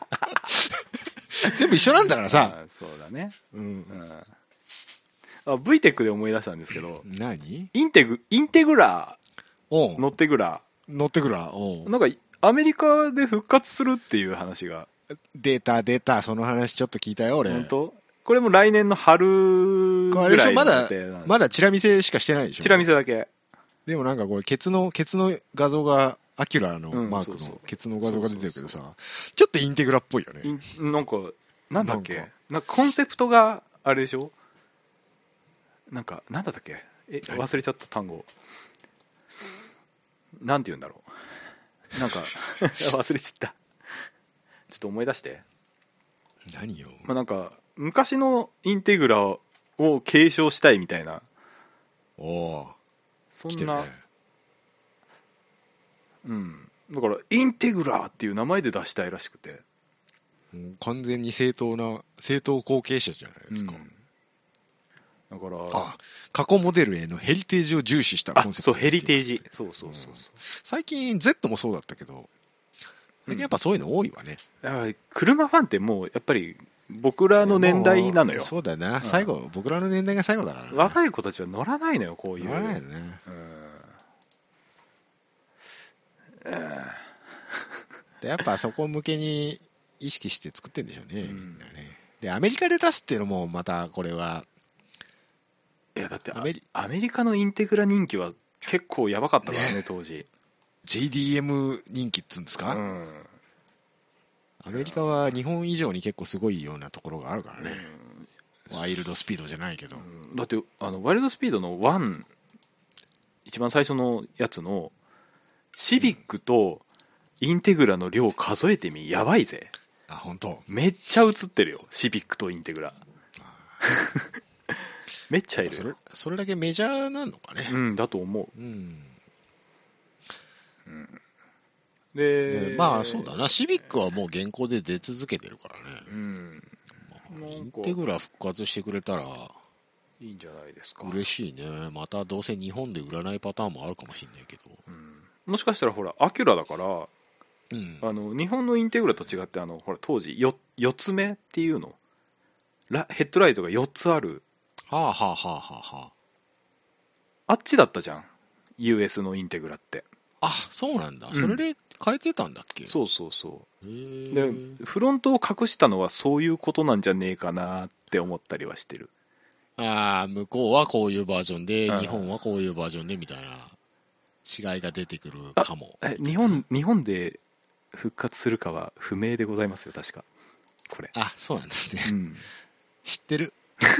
全部一緒なんだからさ。あそうだね、うんう。ん、あ VTEC で思い出したんですけど何？インテグインテグラー乗ってグラ乗ってくるわ。おう。ーなんかアメリカで復活するっていう話が。出た出た。その話ちょっと聞いたよ、俺。本当？これも来年の春ぐこれでしらいのょまだまだチラ見せしかしてないでしょ？チラ見せだけ。でもなんかこれ、ケツの、ケツの画像が、アキュラのうんマークのケツの画像が出てるけどさ、ちょっとインテグラっぽいよね。インなんかなんだっけ？ななんかかコンセプトがあれでしょ？なんかなんだったっけ？え何忘れちゃった単語。なんて言うんだろう。なんか 忘れちゃった。ちょっと思い出して、何よ。まあ、なんか昔のインテグラを継承したいみたいな。おおそんな、ね。うん。だからインテグラっていう名前で出したいらしくて。完全に正当な、正当後継者じゃないですか。うんだからあ、過去モデルへのヘリテージを重視したコあンセプトそうヘリテージ。そうそうそうそう、最近 Z もそうだったけど、最近やっぱそういうの多いわね。だから車ファンってもうやっぱり僕らの年代なのよ。そうだな。ん。最後、僕らの年代が最後だからね。若い子たちは乗らないのよこういう。乗らないよね。うん。うん。でやっぱそこ向けに意識して作ってんでしょうね、うん。みんなね。で、アメリカで出すっていうのも、またこれは、いやだってアメリアメリカのインテグラ人気は結構やばかったからねね。当時。JDM 人気っつうんですか、うん。アメリカは日本以上に結構すごいようなところがあるからね。うん。ワイルドスピードじゃないけど。うん。だってあのワイルドスピードの1一番最初のやつのシビックとインテグラの量数えてみやばいぜ。あ、本当。めっちゃ映ってるよシビックとインテグラ めっちゃいるそれよ、それだけメジャーなのかね。うんだと思う、うん。うん、ででまあそうだな、シビックはもう現行で出続けてるからね。うんまあインテグラ復活してくれたらいいんじゃないですか嬉しいね。またどうせ日本で売らないパターンもあるかもしれないけど。うんもしかしたらほらアキュラだからうん。あの日本のインテグラと違ってあのほら当時 4, 4つ目っていうのラヘッドライトが4つあるはあはあはあはあはあ。っちだったじゃん。US のインテグラって。あ。あ、そうなんだ。ん。それで変えてたんだっけ？そうそうそう。へでーフロントを隠したのはそういうことなんじゃねえかなって思ったりはしてる。ああ、向こうはこういうバージョンで、うん。日本はこういうバージョンでみたいな違いが出てくるかも。え日本日本で復活するかは不明でございますよ確か。これ。あ、そうなんですね。うん。知ってる。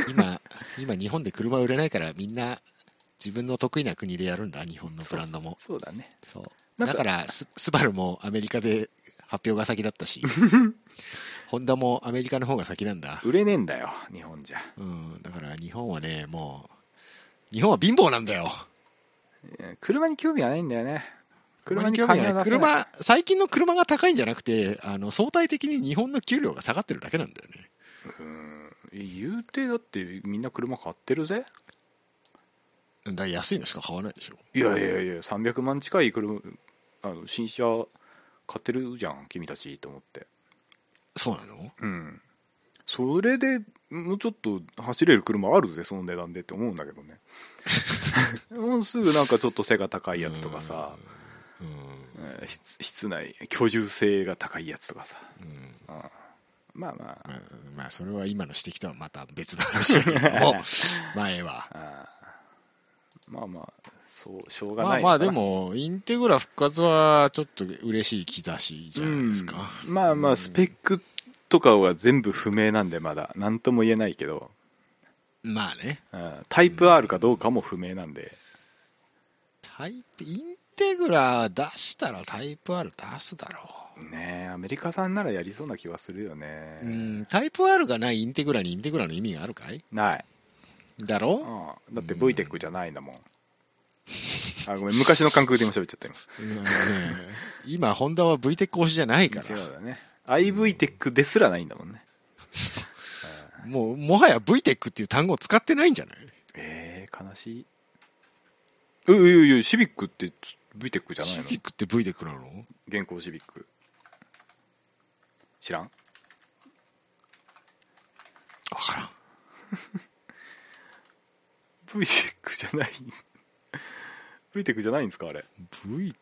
今、今日本で車売れないからみんな自分の得意な国でやるんだ、日本のブランドも。そうだねそう。だからス、スバルもアメリカで発表が先だったし、ホンダもアメリカの方が先なんだ。売れねえんだよ日本じゃうん。だから日本はね、もう、日本は貧乏なんだよ。え車に興味がないんだよね車に興味がない。車、最近の車が高いんじゃなくて、あの、相対的に日本の給料が下がってるだけなんだよね。うん言うてだってみんな車買ってるぜ。だ安いのしか買わないでしょ。いやいやいや300万近い車あの新車買ってるじゃん君たちと思って。そうなの？うん。それでもうちょっと走れる車あるぜその値段でって思うんだけどね。もうすぐなんかちょっと背が高いやつとかさ、室室内居住性が高いやつとかさ、うん。うんまあまあ。まあ、まあ、それは今の指摘とはまた別の話だけども、前は。まあまあそうしょうがないまあまあ、でも、インテグラ復活はちょっと嬉しい兆しじゃないですか。うん。まあまあスペックとかは全部不明なんでまだ。何とも言えないけど、まあね。うんタイプ R かどうかも不明なんで、タイプ、インテグラ出したらタイプ R 出すだろねえアメリカさんならやりそうな気はするよね、う。うん、タイプ R がないインテグラにインテグラの意味があるかい？ない、だろ？うん、だって VTEC じゃないんだもん、あごめん昔の関空で今喋っちゃった今うん。ね今、ホンダは VTEC 推しじゃないから。違うだね。IVTEC ですらないんだもんね、うん。もう、もはや VTEC っていう単語を使ってないんじゃない？えー、悲しい。えいやいやシビックって VTEC じゃないの？シビックって VTEC なの？現行シビック知らん？わからん。VTEC じゃない？VTEC じゃないんですかあれ？VTEC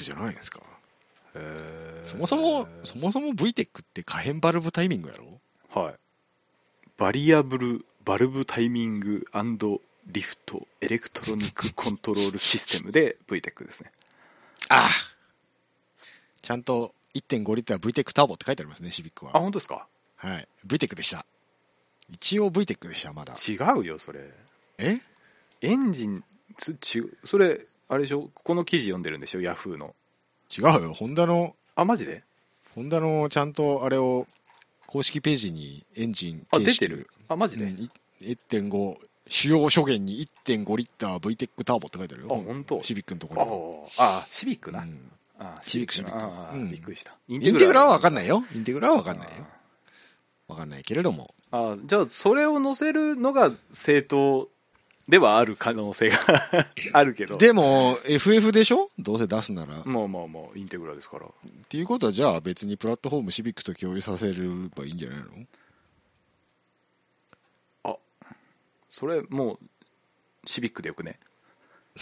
じゃないですか？そもそも、そもそも VTEC って可変バルブタイミングやろ？はい。 Variable Valve Timing Lift Electronic Control System で VTEC ですね。ああ。ちゃんと1.5リッター VTEC ターボって書いてありますね、シビックあは。本当ですか？はい。VTEC でした。一応 VTEC でした、まだ。違うよそれえ？エンジンつちそれあれでしょ？ここの記事読んでるんでしょ？ヤフーの違うよ。ホンダの、あマジで？ホンダのちゃんとあれを、公式ページにエンジンあ形式出てる？あマジで、うんい1.5、主要諸言に1.5リッター VTEC ターボって書いてあるよ。あ本当？シビックのとこあろあシビックに。な、うんあシビックシビックなシビックああうん。びっくりした。イインテグラはわかんないよ。よ。インテグラはわかんないよ。わかんないけれども。あじゃあそれを載せるのが正当ではある可能性が あるけど。でも、FF でしょ？どうせ出すなら。っまあまあまあインテグラですから。ていうことは、じゃあ別にプラットフォームシビックと共有させればいいんじゃないの？それもうシビックでよくね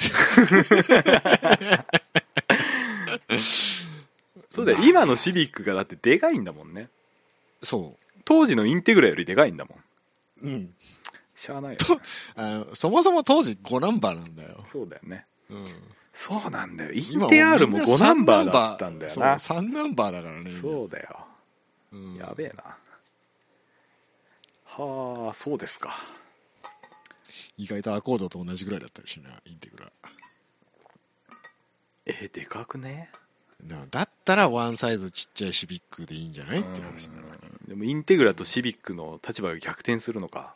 そうだよ、まあ今のシビックがだってでかいんだもんねそ当時のインテグラよりでかいんだもんう。うん。しゃあないよ、あの、そもそも当時5ナンバーなんだよ。そうだよねうん。そうなんだよイン今テ R もみんな5ナンバー3だったんだよなそう、3ナンバーだからね。今そうだようんやべえなはあそうですか意外とアコードと同じぐらいだったりしな、インテグラ。えでかくね？なだったらワンサイズちっちゃいシビックでいいんじゃない？っていう話になるわけ。うん。でもインテグラとシビックの立場が逆転するのか。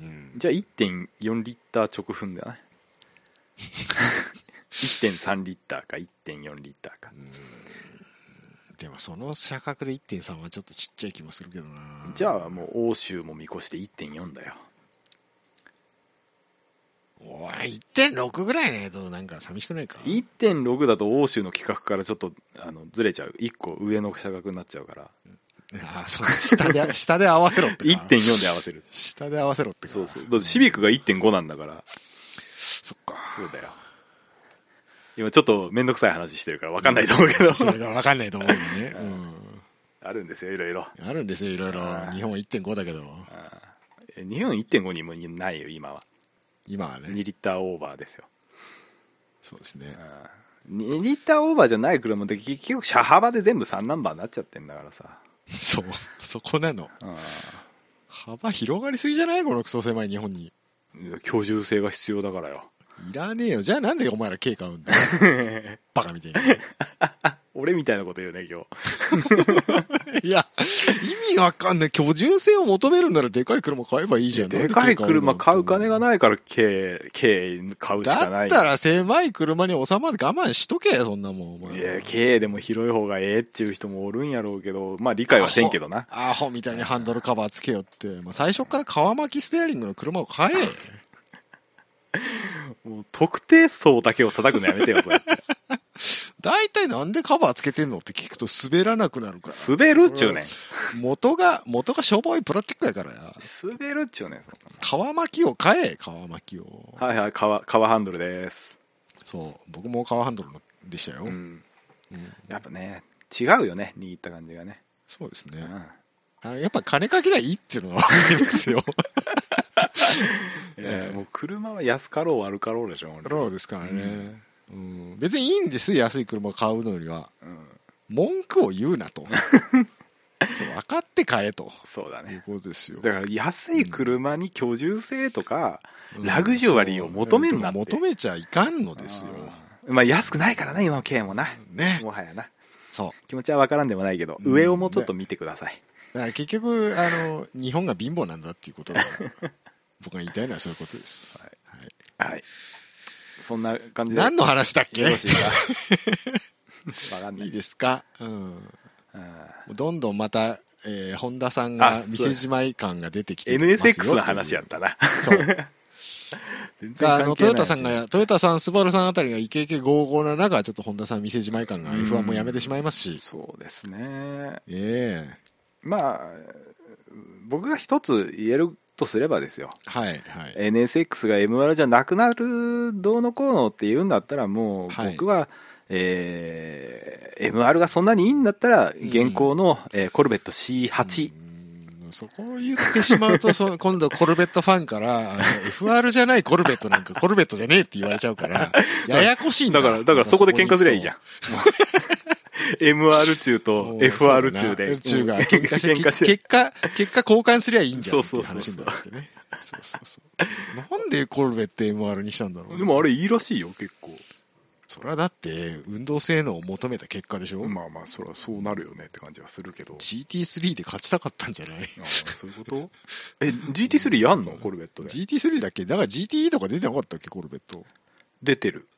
うん。じゃあ1.4リッター直噴だね1.3リッターか1.4リッターか。でもその車格で1.3はちょっとちっちゃい気もするけどな。じゃあもう欧州も見越して1.4だよおい、1.6ぐらいねとなんか寂しくないか？1.6だと欧州の規格からちょっとあのずれちゃう。1個上の車格になっちゃうから。ああ、そう下で、下で合わせろってか。1.4で合わせる。下で合わせろってか。そうそう。だってシビックが1.5なんだから。そっか。そうだよ。今ちょっと面倒くさい話してるから分かんないと思うけど。それがわかんないと思うよね。ううん。ん。あるんですよいろいろ。あるんですよ、いろいろ。日本1.5だけど、日本1.5にもないよ今は。2今はね。リッターオーバーですよそうですね。2リッターオーバーじゃない車って結局車幅で全部3ナンバーになっちゃってんだからさ、そう。そこなの。うん幅広がりすぎじゃない？このクソ狭い日本に。居住性が必要だからよいらねえよ。じゃあなんでお前ら軽買うんだよ。バカみたいに。俺みたいなこと言うね今日 いや、意味わかんない。居住性を求めるならでかい車買えばいいじゃん。でかい車買う金がい。ないから軽軽買うしかないだったら狭い車に収まる我慢しとけよ、そんなもん。お前いや軽でも広い方がええっていう人もおるんやろうけどまあ理解はせんけどなアホみたいにハンドルカバーつけよって。まあ、最初から川巻きステアリングの車を買え。もう特定層だけを叩くのやめてよそれ 大体なんでカバーつけてんのって聞くと滑らなくなるから。滑るっちゅうねん元が、元がしょぼいプラスチックやからや。滑るっちゅうねん川巻きを買え、川巻きを。はいはい革革ハンドルですそう。僕も川ハンドルのでしたよ。ううんんやっぱね違うよね握った感じがね、そうですね。うんあの、やっぱ金かけりゃいいっていうのはわかりますよ。ええもう車は安かろう悪かろうでしょ俺そうですからね。うん。別にいいんですよ、安い車買うのよりは。うん文句を言うなと。そう、分かって買えと。いうそうだねことですよ。だから安い車に居住性とか、ラグジュアリーを求めんなってそう求めちゃいかんのですよ。うんまあ安くないからね今の軽もなね。もはやなそう。気持ちは分からんでもないけど、うん上をもうちょっと見てくださいだから結局、あの、日本が貧乏なんだっていうことで、僕が言いたいのはそういうことです。はい。はい。そんな感じで。何の話だっけ？よろしいか？んない。いいですか？うん。うんどんどんまた、えー、本田さんあが店じまい感が出てきてますよ NSX の話やったな。そう。あの、トヨタさんが、トヨタさん、スバルさんあたりがイケイケゴーゴーな中、ちょっと本田さん店じまい感が F1 もやめてしまいますし。そうですね。ええまあ僕が一つ言えるとすればですよ。はい、はい。NSX が MR じゃなくなるどうのこうのって言うんだったらもうはい。僕は、えー MR がそんなにいいんだったら現行の、えーコルベット C8、うん。そこを言ってしまうと、その 今度コルベットファンから、あの、FR じゃないコルベットなんかコルベットじゃねえって言われちゃうから、ややこしいんだ。だからだからそこで喧嘩すりゃいいじゃん。ん。MR 中と FR 中で。中が喧嘩して、結果、結果交換すりゃいいんじゃんってそうそうそういう。話になるわけね。そうそうそう。なんでコルベット MR にしたんだろう、でもあれいいらしいよ結構。それはだって、運動性能を求めた結果でしょ、まあまあそりゃそうなるよねって感じはするけど ?GT3 で勝ちたかったんじゃない？ああそういうこと？え GT3 やんの？コルベットで ?GT3 だっけ？だから GTE とか出てなかったっけコルベット？出てる。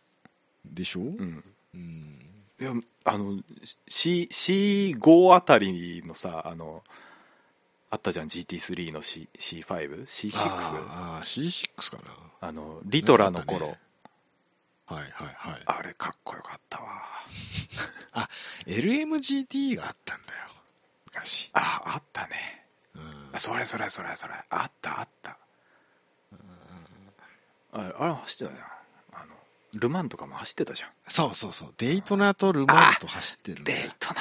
でしょ？うん。うん。いやあの C C5 あたりのさあのあったじゃん GT3 の C C5C6 ああーあー、C6 かな。のリトラの頃。なんかはいはいはい。あれかっこよかったわ。LMGT があったんだよ。昔。ああったね。うん。あそれそれそれそれ。あったあった。あれあれ走ってたじゃんルマンとかも走ってたじゃん。そうそうそう。デイトナとルマンと走ってるデイトナ。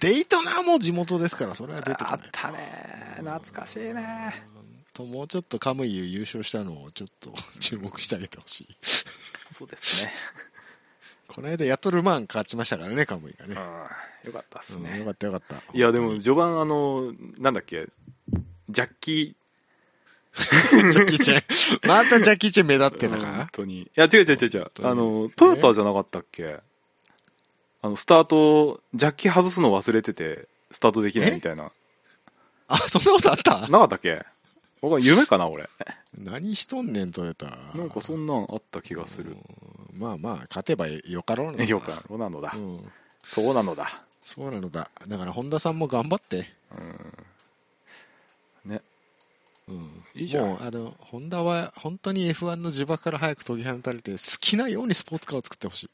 デイトナも地元ですから、それは出てこないと。あったね。懐かしいね。ともうちょっとカムイ優勝したのをちょっと 注目してあげてほしい。そうですね。この間やっとルマン勝ちましたからね、カムイがね。うん。よかったっすうんよね。かったよかった。いや、でも、本序盤、あの、なんだっけ、ジャッキ当に ジャッキーチェン。またジャッキーチェン目立ってた本か当に。いや、違う違う違う違う。あの、トヨタじゃなかったっけ？あの、スタート、ジャッキ外すの忘れてて、スタートできないみたいな。あ、そんなことあった？なかったっけ？僕は夢かな、俺。何しとんねん、トヨタ。なんかそんなんあった気がする。うんまあまあ、勝てばよかろうな。よか、そうなのだう。ん。そうなのだ。そうなのだ。だから、本田さんも頑張って。うん。ね。うん。いいじゃんもう、あの、ホンダは本当に F1 の呪縛から早く解き放たれて、好きなようにスポーツカーを作ってほしい。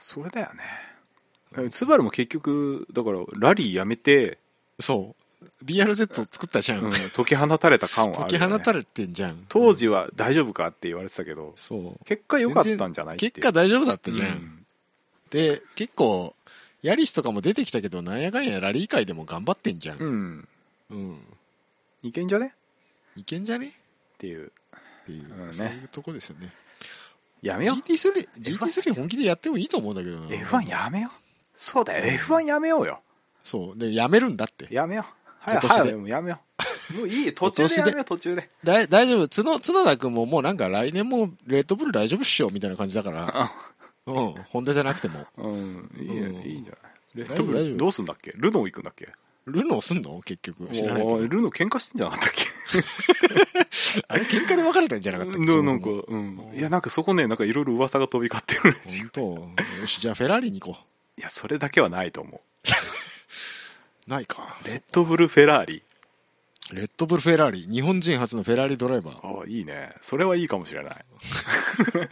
それだよね。スバルも結局、だから、ラリーやめて、そう。BRZ 作ったじゃん。うん、解き放たれた感はあ解る、ね。き放たれてんじゃん。当時は大丈夫かって言われてたけど、そう。結果良かったんじゃない結果大丈夫だったじゃん。うんで、結構、ヤリスとかも出てきたけど、なんやかんやラリー界でも頑張ってんじゃん。うん。うん。いけんじゃね？いけんじゃね？っていう。っていう、うんねそういうとこですよね。やめよう。GT3、GT3 本気でやってもいいと思うんだけどな。F1 やめよう。そうだよ、F1 やめようよ。そう。で、やめるんだって。やめよう。はい、今年ではい、もうやめよう。もういい、途中でやめよう、途中で。だい大丈夫。角、角田君ももうなんか来年もレッドブル大丈夫っしょみたいな感じだから。うん。ホンダじゃなくても。うん、いいようんいいんじゃないレッドブ大丈夫ルどうすんだっけ？ルノー行くんだっけ？ルノーすんの？結局。知らないけど。ルノー喧嘩してんじゃなかったっけ？あれ喧嘩で別れたんじゃなかったっけ？ななんか、うん。いや、なんかそこね、なんかいろいろ噂が飛び交ってるらしいそも本当？よし、じゃあフェラーリに行こいや、それだけはないと思う。ないか。う。レッドブル・フェラーリ。レッドブルフェラーリ。日本人初のフェラーリドライバー。ああ、いいね。それはいいかもしれない。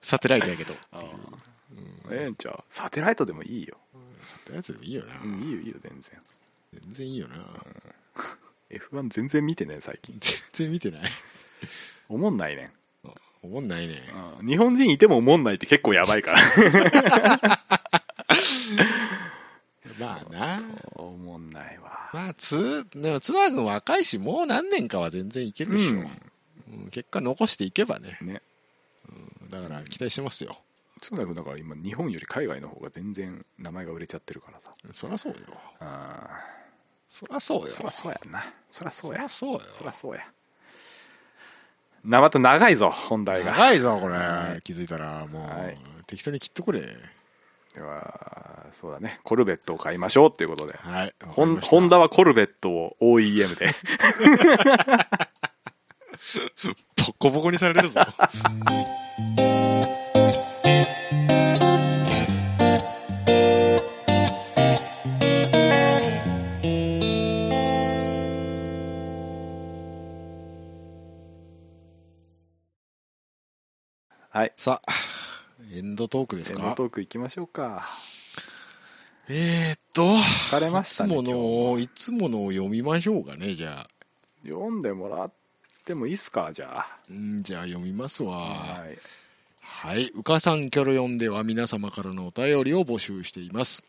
サテライトやけど。ああうんええんちゃう。サテライトでもいいよ。サテライトでもいいよな。うん、いいよ、いいよ、全然。全然いいよな。F1 全然見てね、最近。全然見てない。おもんないねん。思んないね。うん日本人いてもおもんないって結構やばいから。まあな。おもんないわ。まあ、つ、でも、津田君若いし、もう何年かは全然いけるでしょ。うんうん結果残していけばね。ね。うんだから、期待してますよ。つなくだから今、日本より海外の方が全然名前が売れちゃってるからさ。そらそうよ。あそらそうよ。あ、そらそうやんな。そらそうやそら。そうよ。そらそうや。な、また長いぞ、本題が。長いぞ、これは。い気づいたら、もう、はい適当に切っとくれ。では、そうだね。コルベットを買いましょうっていうことで。はい。ホンホンダはコルベットを OEM で。ボッコボコにされるぞ。はい。さあ、エンドトークですエンドかトーク行きましょうか。えーっと、疲れましたね。いつものいつものを読みましょうかね、じゃあ。読んでもらってもいいっすか、じゃあ。うん、じゃあ読みますわ。はい。はい。うかさんキョロ4では皆様からのお便りを募集しています。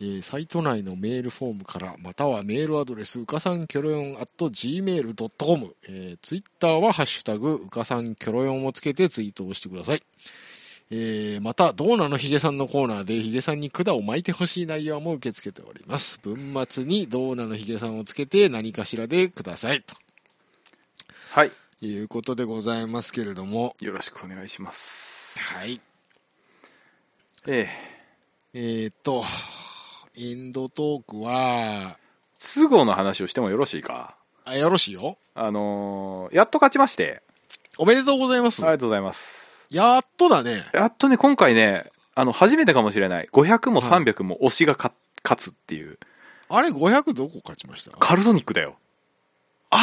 えーサイト内のメールフォームから、またはメールアドレス、うかさんキョロ4 at gmail.com、えー、ツイッターはハッシュタグ、うかさんキョロ4をつけてツイートをしてください。えーまた、ドーナのヒゲさんのコーナーでヒゲさんに管を巻いてほしい内容も受け付けております。文末にドーナのヒゲさんをつけて何かしらでください。とはい。いうことでございますけれども、よろしくお願いします。はい。ええ。えーっと、エンドトークは、都合の話をしてもよろしいか？あよろしいよ。あのーやっと勝ちまして。おめでとうございます。ありがとうございます。やっとだね。やっとね、今回ね、あの、初めてかもしれない。500もはい300も推しが勝勝つっていう。あれ500どこ勝ちました？カルソニックだよ。あ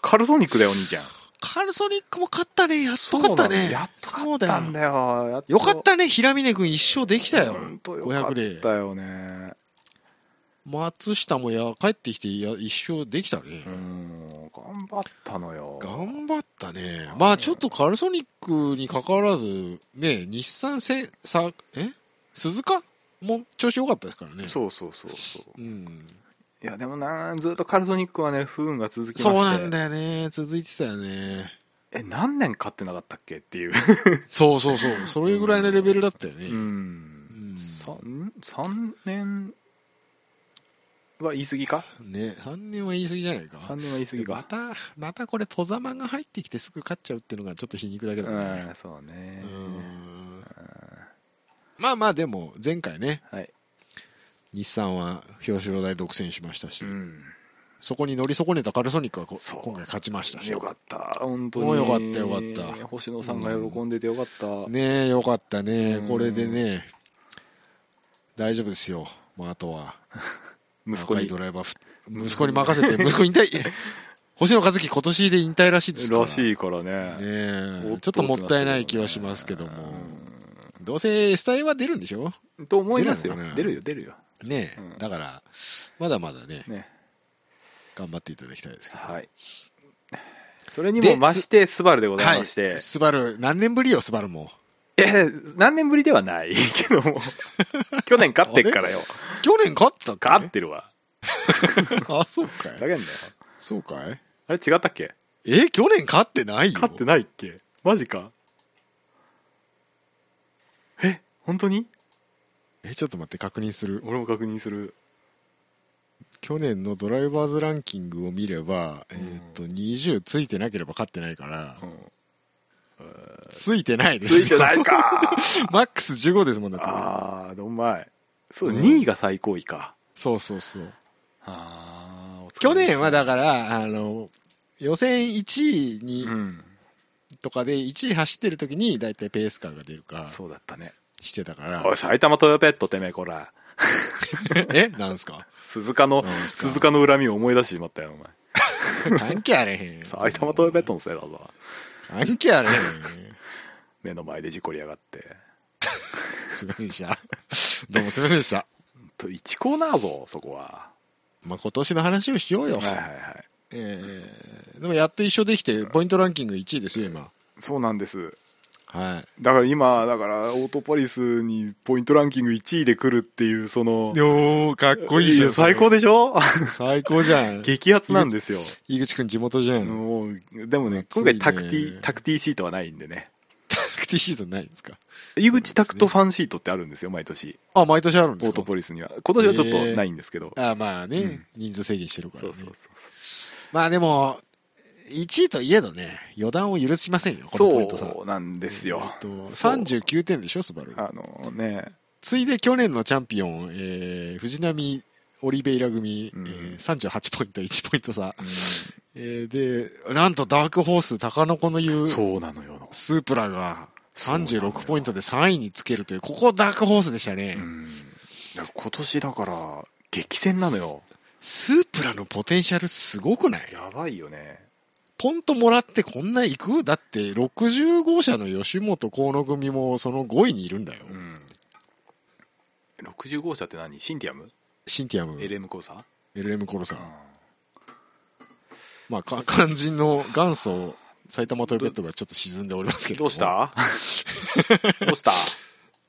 カルソニックだよ、お兄ちゃん。カルソニックも勝ったね。やっと勝ったね。やっと。勝ったんだよ。やっとよかったね。平峰君一勝できたよほ。んとよかっ500たよね。松下もや帰ってきてや一勝できたねう。ん、頑頑張ったのよ頑張ったね。まあちょっとカルソニックに関わらず、ね、日産せ、さ、え？鈴鹿も調子良かったですからね。そうそうそうそううん。いやでもなずっとカルトニックはね不運が続きましてそうなんだよね。続いてたよね。え何年勝ってなかったっけっていうそうそうそう。それぐらいのレベルだったよね。うんん三3年は言い過ぎか？ね、3年は言い過ぎじゃないか。3年は言い過ぎかまた、またこれ、戸様が入ってきてすぐ勝っちゃうっていうのがちょっと皮肉だけどうね。んそうねうんまあまあでも、前回ね、はい日産は表彰台独占しましたし、うん。そこに乗り損ねたカルソニックは今回勝ちましたし。よかった。本当に。もうよかったよかった。星野さんが喜んでてよかった、ねえ、よかったね。うん。これでね、大丈夫ですよ。まあ、あとは、息子に。ドライバーふ、息子に任せて、息子引退、星野和樹今年で引退らしいですから。らしいからね。ねちょっともったいない気はしますけども。どうせ S タイは出るんでしょ？うんと思いますよ。出るよ出るよねえ、うん。だから、まだまだね、ね。頑張っていただきたいですけど。はい。それにも増してスバルでございまして、はい。スバル、何年ぶりよ、スバルも。え何年ぶりではない けども。去年勝ってっからよ。去年勝ってたっけ勝ってるわ。あ、そうかい。だけんだよ。そうかい？あれ違ったっけ？え、去年勝ってないよ。勝ってないっけ？マジか。え本当に？え、ちょっと待って、確認する。俺も確認する。去年のドライバーズランキングを見れば、うん。えっと、20ついてなければ勝ってないから、うん。ついてないでつす。いてないか。マックス15ですもんだって。ああどんまい。そう、うん。2位が最高位か。そうそうそう。ああ去年はだから、あの、予選1位に、うん。とかで1位走ってる時に大体ペースカーが出るか。そうだったねしてたから。おい埼玉トヨペットてめえこら。え？なんすか？鈴鹿の鈴鹿の恨みを思い出してしまったよお前。関係あれへん埼玉トヨペットのせいだぞ。関係あれへん目の前で事故りやがって。すいませんでした。どうもすいませんでした。と1コーナーぞそこは。まあ今年の話をしようよ、はいはいはい。えー、でもやっと一緒できてポイントランキング1位ですよ今。そうなんですはい。だから今だからオートポリスにポイントランキング1位で来るっていうそのよーかっこいいじゃん。や最高でしょ？最高じゃん。激アツなんですよ。井口くん地元じゃん、もうでもね今回タクティタクティシートはないんでね。タクティシートないんですか？井口タクトファンシートってあるんですよ毎年。あ毎年あるんですか？オートポリスには。今年はちょっとないんですけど、あまあね、うん。人数制限してるからね。そうそうそう。まあでも、1位といえどね、予断を許しませんよ、このポイント差。そうなんですよ、えっと、39点でしょ、スバル。あのね。ついで去年のチャンピオン、えー、藤波オリベイラ組、うん。えー、38ポイント、1ポイント差。うえー、で、なんとダークホース、高野子の言んうそうなのよ、スープラがそうなのよ36ポイントで3位につけるという、ここダークホースでしたね。うん、いや今年だから激戦なのよ。スープラのポテンシャルすごくない？やばいよねポンともらってこんな行く？だって60号車の吉本河野組もその5位にいるんだよ。うん。60号車って何？シンティアム？Syntium、LM corsa？LM corsa。うん。まあ、か 肝心の元祖埼玉トヨペットがちょっと沈んでおりますけれども。どうした？どうした？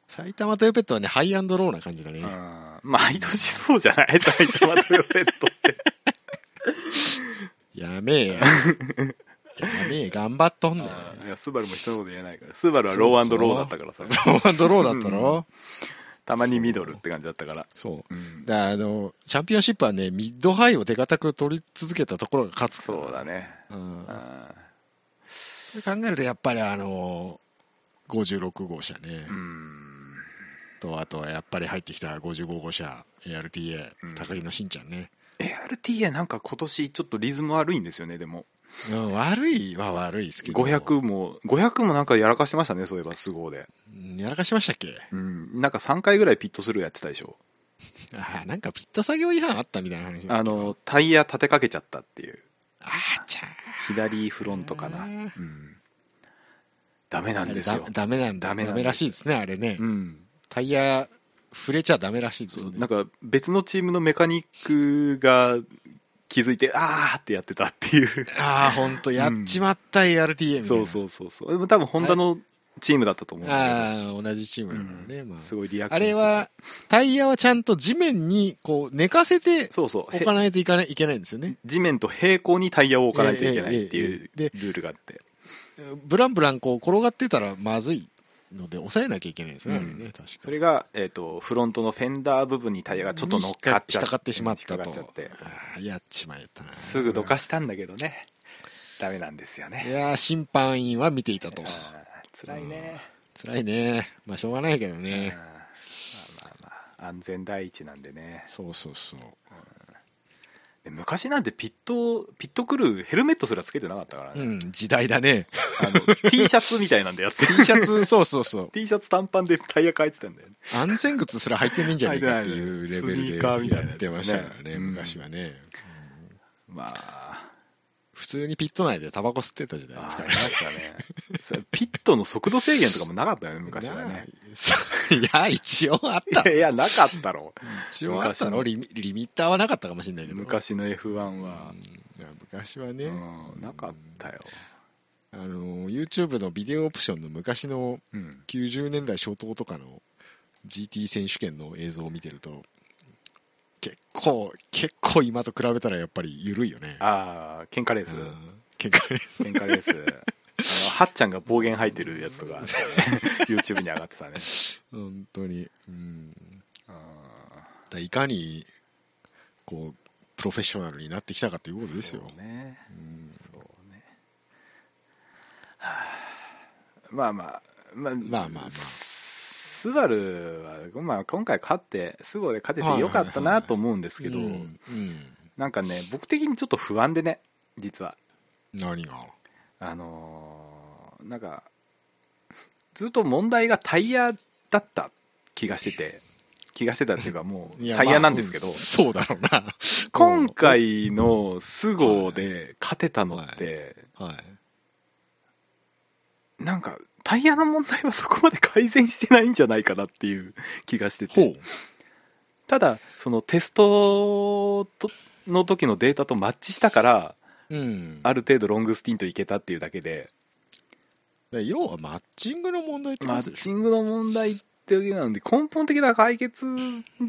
埼玉トヨペットはね、 high and low な感じだね。うん。毎年そうじゃない？埼玉トヨペットって やめえや。やめえ、頑張っとんだよ。いやスバルも人のこと言えないから。スバルは low and low だったからさ。 low and low だったろ、たまにミドルって感じだったから。そう。うん。だあの、チャンピオンシップはね、ミッドハイを手堅く取り続けたところが勝つ。そうだね。うん。う。ん。それ考えるとやっぱりあの56号車ね、うん。とあとはやっぱり入ってきた55号車 ARTA、うん。高木のしんちゃんね、ARTA なんか今年ちょっとリズム悪いんですよねでも。うん、悪いは悪いですけど。500も500もなんかやらかしてましたねそういえばスゴーで。うんやらかしましたっけ？うんなんか3回ぐらいピットスルーやってたでしょ。あなんかピット作業違反あったみたいな話あのタイヤ立てかけちゃったっていう。あーちゃ左フロントかな。うん。ダメなんですよ。だダメなんだ。ダメらしいですねあれね、うん。タイヤ触れちゃダメらしいですね。なんか別のチームのメカニックが気づいてあーってやってたっていう。ああ、ほんと、やっちまった ARTA みたいな。そうそうそうそう。でも多分ホンダのチームだったと思うああ、同じチームだからね。まあ。うんすごいリアクシあれは、タイヤはちゃんと地面に、こう、寝かせてそうそう。へ置かないといかないいけないんですよね。地面と平行にタイヤを置かないといけないっていうルールがあって。ブランブランこう転がってたらまずいので、抑えなきゃいけないんですよね、うん確かそれが、えー、とフロントのフェンダー部分にタイヤがちょっと乗っかっちゃ引っかかってしまったと。やっちまえたな。すぐどかしたんだけどねダメなんですよいねやー審判員は見ていたと。辛いね、辛いね。まあ、しょうがないけどうんね。まあまあまあ安全第一なんでねそうそうそう。で昔なんてピットピットクルーヘルメットすらつけてなかったからね、うん、時代だね。あの T シャツみたいなんでやって T シャツ、そうそうそう。T シャツ短パンでタイヤ変えてたんだよね。安全靴すら履いてねえんじゃねえかっていうレベルでやってましたからね、うん昔はね。まあ普通にピット内でタバコ吸ってた時代あですかね。ピットの速度制限とかもなかったよね昔はね。な いや、一応あったろ。いやなかったろ。一応あったろリミ。ッターはなかったかもしれないけど。昔の F1 うん。は、いや昔はね、うん、なかったよ、あの、YouTube のビデオオプションの昔のうん、90年代初頭とかの GT 選手権の映像を見てると、結構、結構今と比べたらやっぱり緩いよね。ああ喧嘩レース、うん。喧嘩です。喧嘩レース。あのはっちゃんが暴言吐いてるやつとかね YouTube に上がってたね。本当に。うん。あだいかに、こう、プロフェッショナルになってきたかということーですよ。そうね。うん。そうね。はあ。まあまあ。まあまあまあまあスバルは、まあ、今回勝ってスゴで勝ててよかったなと思うんですけど、なんかね僕的にちょっと不安でね実は。何が？あのーなんかずっと問題がタイヤだった気がしてて気がしてたっていうかもういやタイヤなんですけど、まあうんそうだろうな。今回のスゴで勝てたのって、はい。なんかタイヤの問題はそこまで改善してないんじゃないかなっていう気がしてほてただそのテストとの時のデータとマッチしたからう。うん。ある程度ロングスティントいけたっていうだけでで要はマッチングの問題ってこマッチングの問題ってわけなんで根本的な解決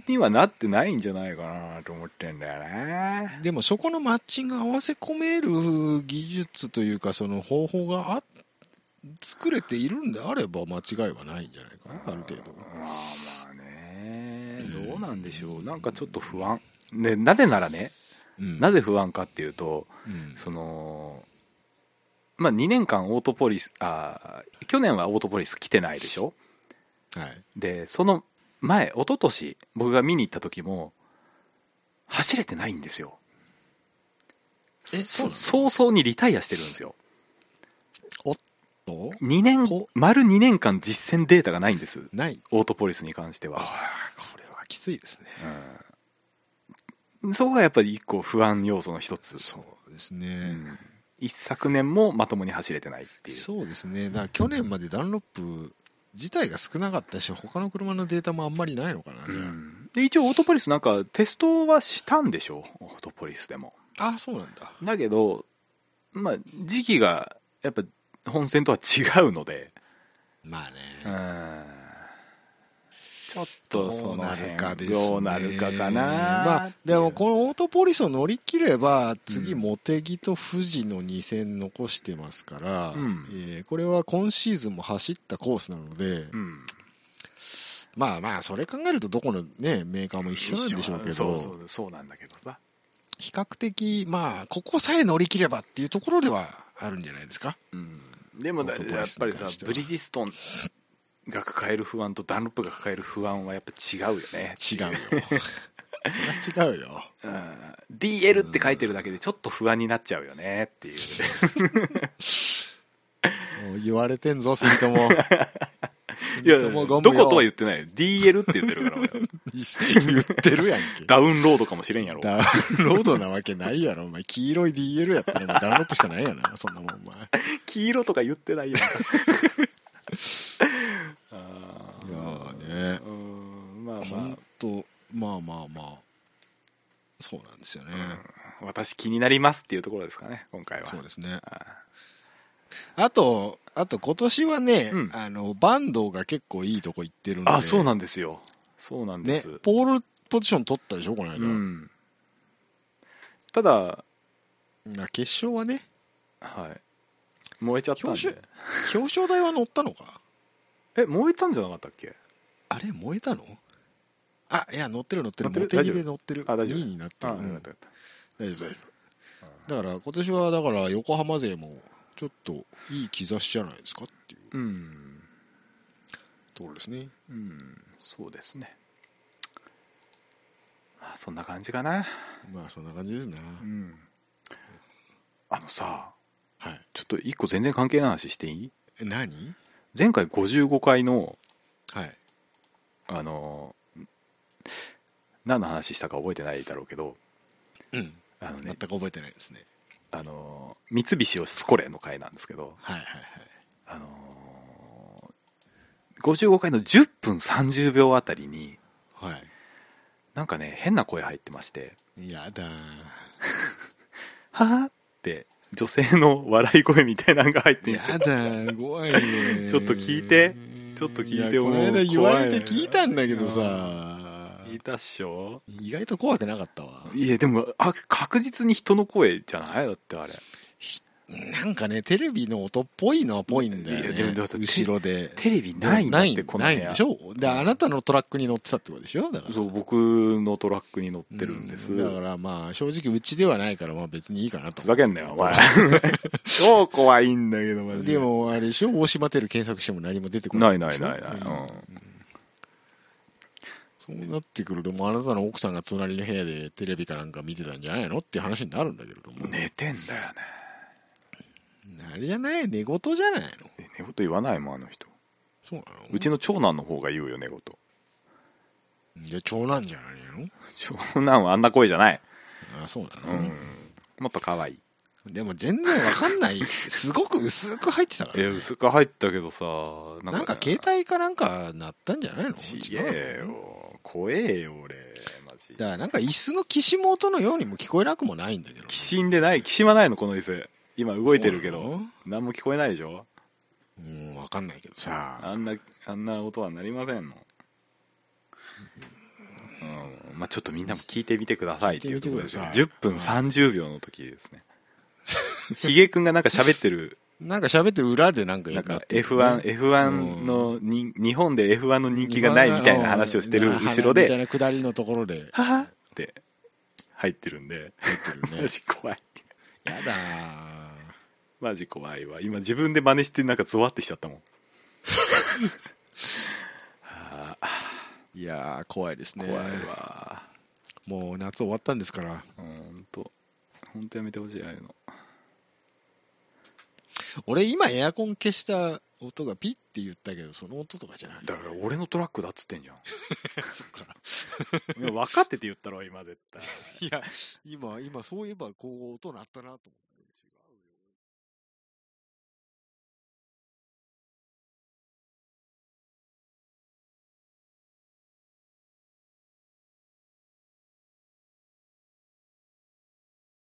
にはなってないんじゃないかなと思ってんだよねでもそこのマッチング合わせ込める技術というかその方法があ作れているんであれば間違いはないんじゃないかなある程度。まあまあね。どうなんでしょう。なんかちょっと不安。でなぜならねうん。なぜ不安かっていうとうん。そのまあ2年間オートポリスあー去年はオートポリス来てないでしょ？はい。でその前一昨年僕が見に行った時も走れてないんですよ。えそう早々にリタイアしてるんですよと2年こ丸2年間実践データがないんです。ない。オートポリスに関しては、ああこれはきついですね。うん、そこがやっぱり一個不安要素の一つ、そうですね、うん。一昨年もまともに走れてないっていう。そうですね。だから去年までダンロップ自体が少なかったし他の車のデータもあんまりないのかな、うん。で一応オートポリスなんかテストはしたんでしょう？オートポリスでも。ああそうなんだ。だけどまあ時期がやっぱ本戦とは違うので。まあうね、ん。ちょっとそどうなの辺るかですね。どうなるかかなまあでもこのオートポリスを乗り切れば次うん茂木と富士の2戦残してますから、うん。えーこれは今シーズンも走ったコースなので、うん。まあまあそれ考えるとどこのねメーカーも一緒なんでしょうけどそうそうそうなんだけどさ。比較的まあここさえ乗り切ればっていうところではあるんじゃないですか。うんでもやっぱりさブリヂストンが抱える不安とダンロップが抱える不安はやっぱ違うよね。違うよ。それは違うよ。うん。DL って書いてるだけでちょっと不安になっちゃうよねっていう。もう言われてんぞ住友 いやどことは言ってないよ DL って言ってるから俺言ってるやんけダウンロードかもしれんやろダウンロードなわけないやろ、お前。黄色い DL やったらダウンロップしかないやな、そんなもん、お前。黄色とか言ってないやんかあ いやーーね、うんまあまほんと、まあまあまあ、そうなんですよね。あ、私気になりますっていうところですかね、今回は。そうですね。ああと、あと今年はね、うんあの、バンドが結構いいとこ行ってるんで。あ、そうなんですよ。そうなんでねす。、ポールポジション取ったでしょ、この間。うん。ただ、まあ決勝はね、はい。燃えちゃったん表で。表彰台は乗ったのか？え、燃えたんじゃなかったっけ？あれ燃えたの？あ、いや、乗ってる乗ってる。乗ってる？モテギで乗ってる。あ大丈夫2位になってあ、る。大丈夫大丈た夫。だから今年は、だから横浜勢も、ちょっといい兆しじゃないですかっていううん。ところですね。うん、そうですね。まあ、そんな感じかな。まあそんな感じですな。うん。あのさ、はい。ちょっと一個全然関係ない話していい？え、何？前回55回の、はい。あの、何の話したか覚えてないだろうけど、うん。あのね全く、覚えてないですね。あの、三菱をスコレの回なんですけど、はいはいあの55回の10分30秒あたりに、はい。はなんかね、変な声入ってまして、い。やだー。はぁって、女性の笑い声みたいなのが入ってるんですよや。だー、怖いね ちょっと聞いてちょっと聞いてやこの間言われて聞いたんだけどさ、いたっしょ？意外と怖くなかったわ。いや、でも、あ、確実に人の声じゃない？だってあれ。なんかね、テレビの音っぽいのはぽいんだよねだって。後ろで。テレビないんだって、ないんこのないんでしょ？で、あなたのトラックに乗ってたってことでしょ？だから。そう、僕のトラックに乗ってるんです。うだからまあ、正直うちではないから、まあ別にいいかなとふ。ざけんなよ、お前。超 怖いんだけど、マジで。でも、あれでしょ？大島テル検索しても何も出てこなないいでしょ？ないないない。うん。そうなってくると、もうあなたの奥さんが隣の部屋でテレビかなんか見てたんじゃないのって話になるんだけれども。寝てんだよね。あれじゃない寝言じゃないのえ寝言言わないもん、あの人。そうなの？うちの長男の方が言うよ、寝言。じゃあ長男じゃないの？長男はあんな声じゃない。あそうなの、うん。もっと可愛い。でも全然わかんない。すごく薄く入ってたかえ、ら、ね。薄く入ったけどさ、ななんか携帯かなんかなったんじゃないの？ち違えよ。怖えよ、俺。マジ。だからなんか椅子のきしも音のようにも聞こえなくもないんだけど。きしんでない、きしまないの、この椅子。今動いてるけど。何も聞こえないでしょ？うん、わかんないけどさ。あんな、あんな音はなりませんの。うん。まあちょっとみんなも聞いてみてくださいっていうところですよ聞いてみてください10分30秒の時ですね。ヒゲくんがなんか喋ってる、なんか喋ってる裏でなんかなんかやってる F1、F1 のに、日本で F1 の人気がないみたいな話をしてる後ろみたいで、な下りのところでははって入ってるんで、入ってるね マ。ジ怖い。やだー。マジ怖いわ。今自分で真似してなんかゾワってしちゃったもん。は あいやー、怖いですね。怖いわ。もう夏終わったんですから。ほんと。ほんとやめてほしい、ああいうの。俺今エアコン消した音がピッて言ったけど、その音とかじゃない。だから俺のトラックだっつってんじゃん。そっか。いや分かってて言ったろ、今絶対。いや、今、今そういえばこう音鳴ったなと思って。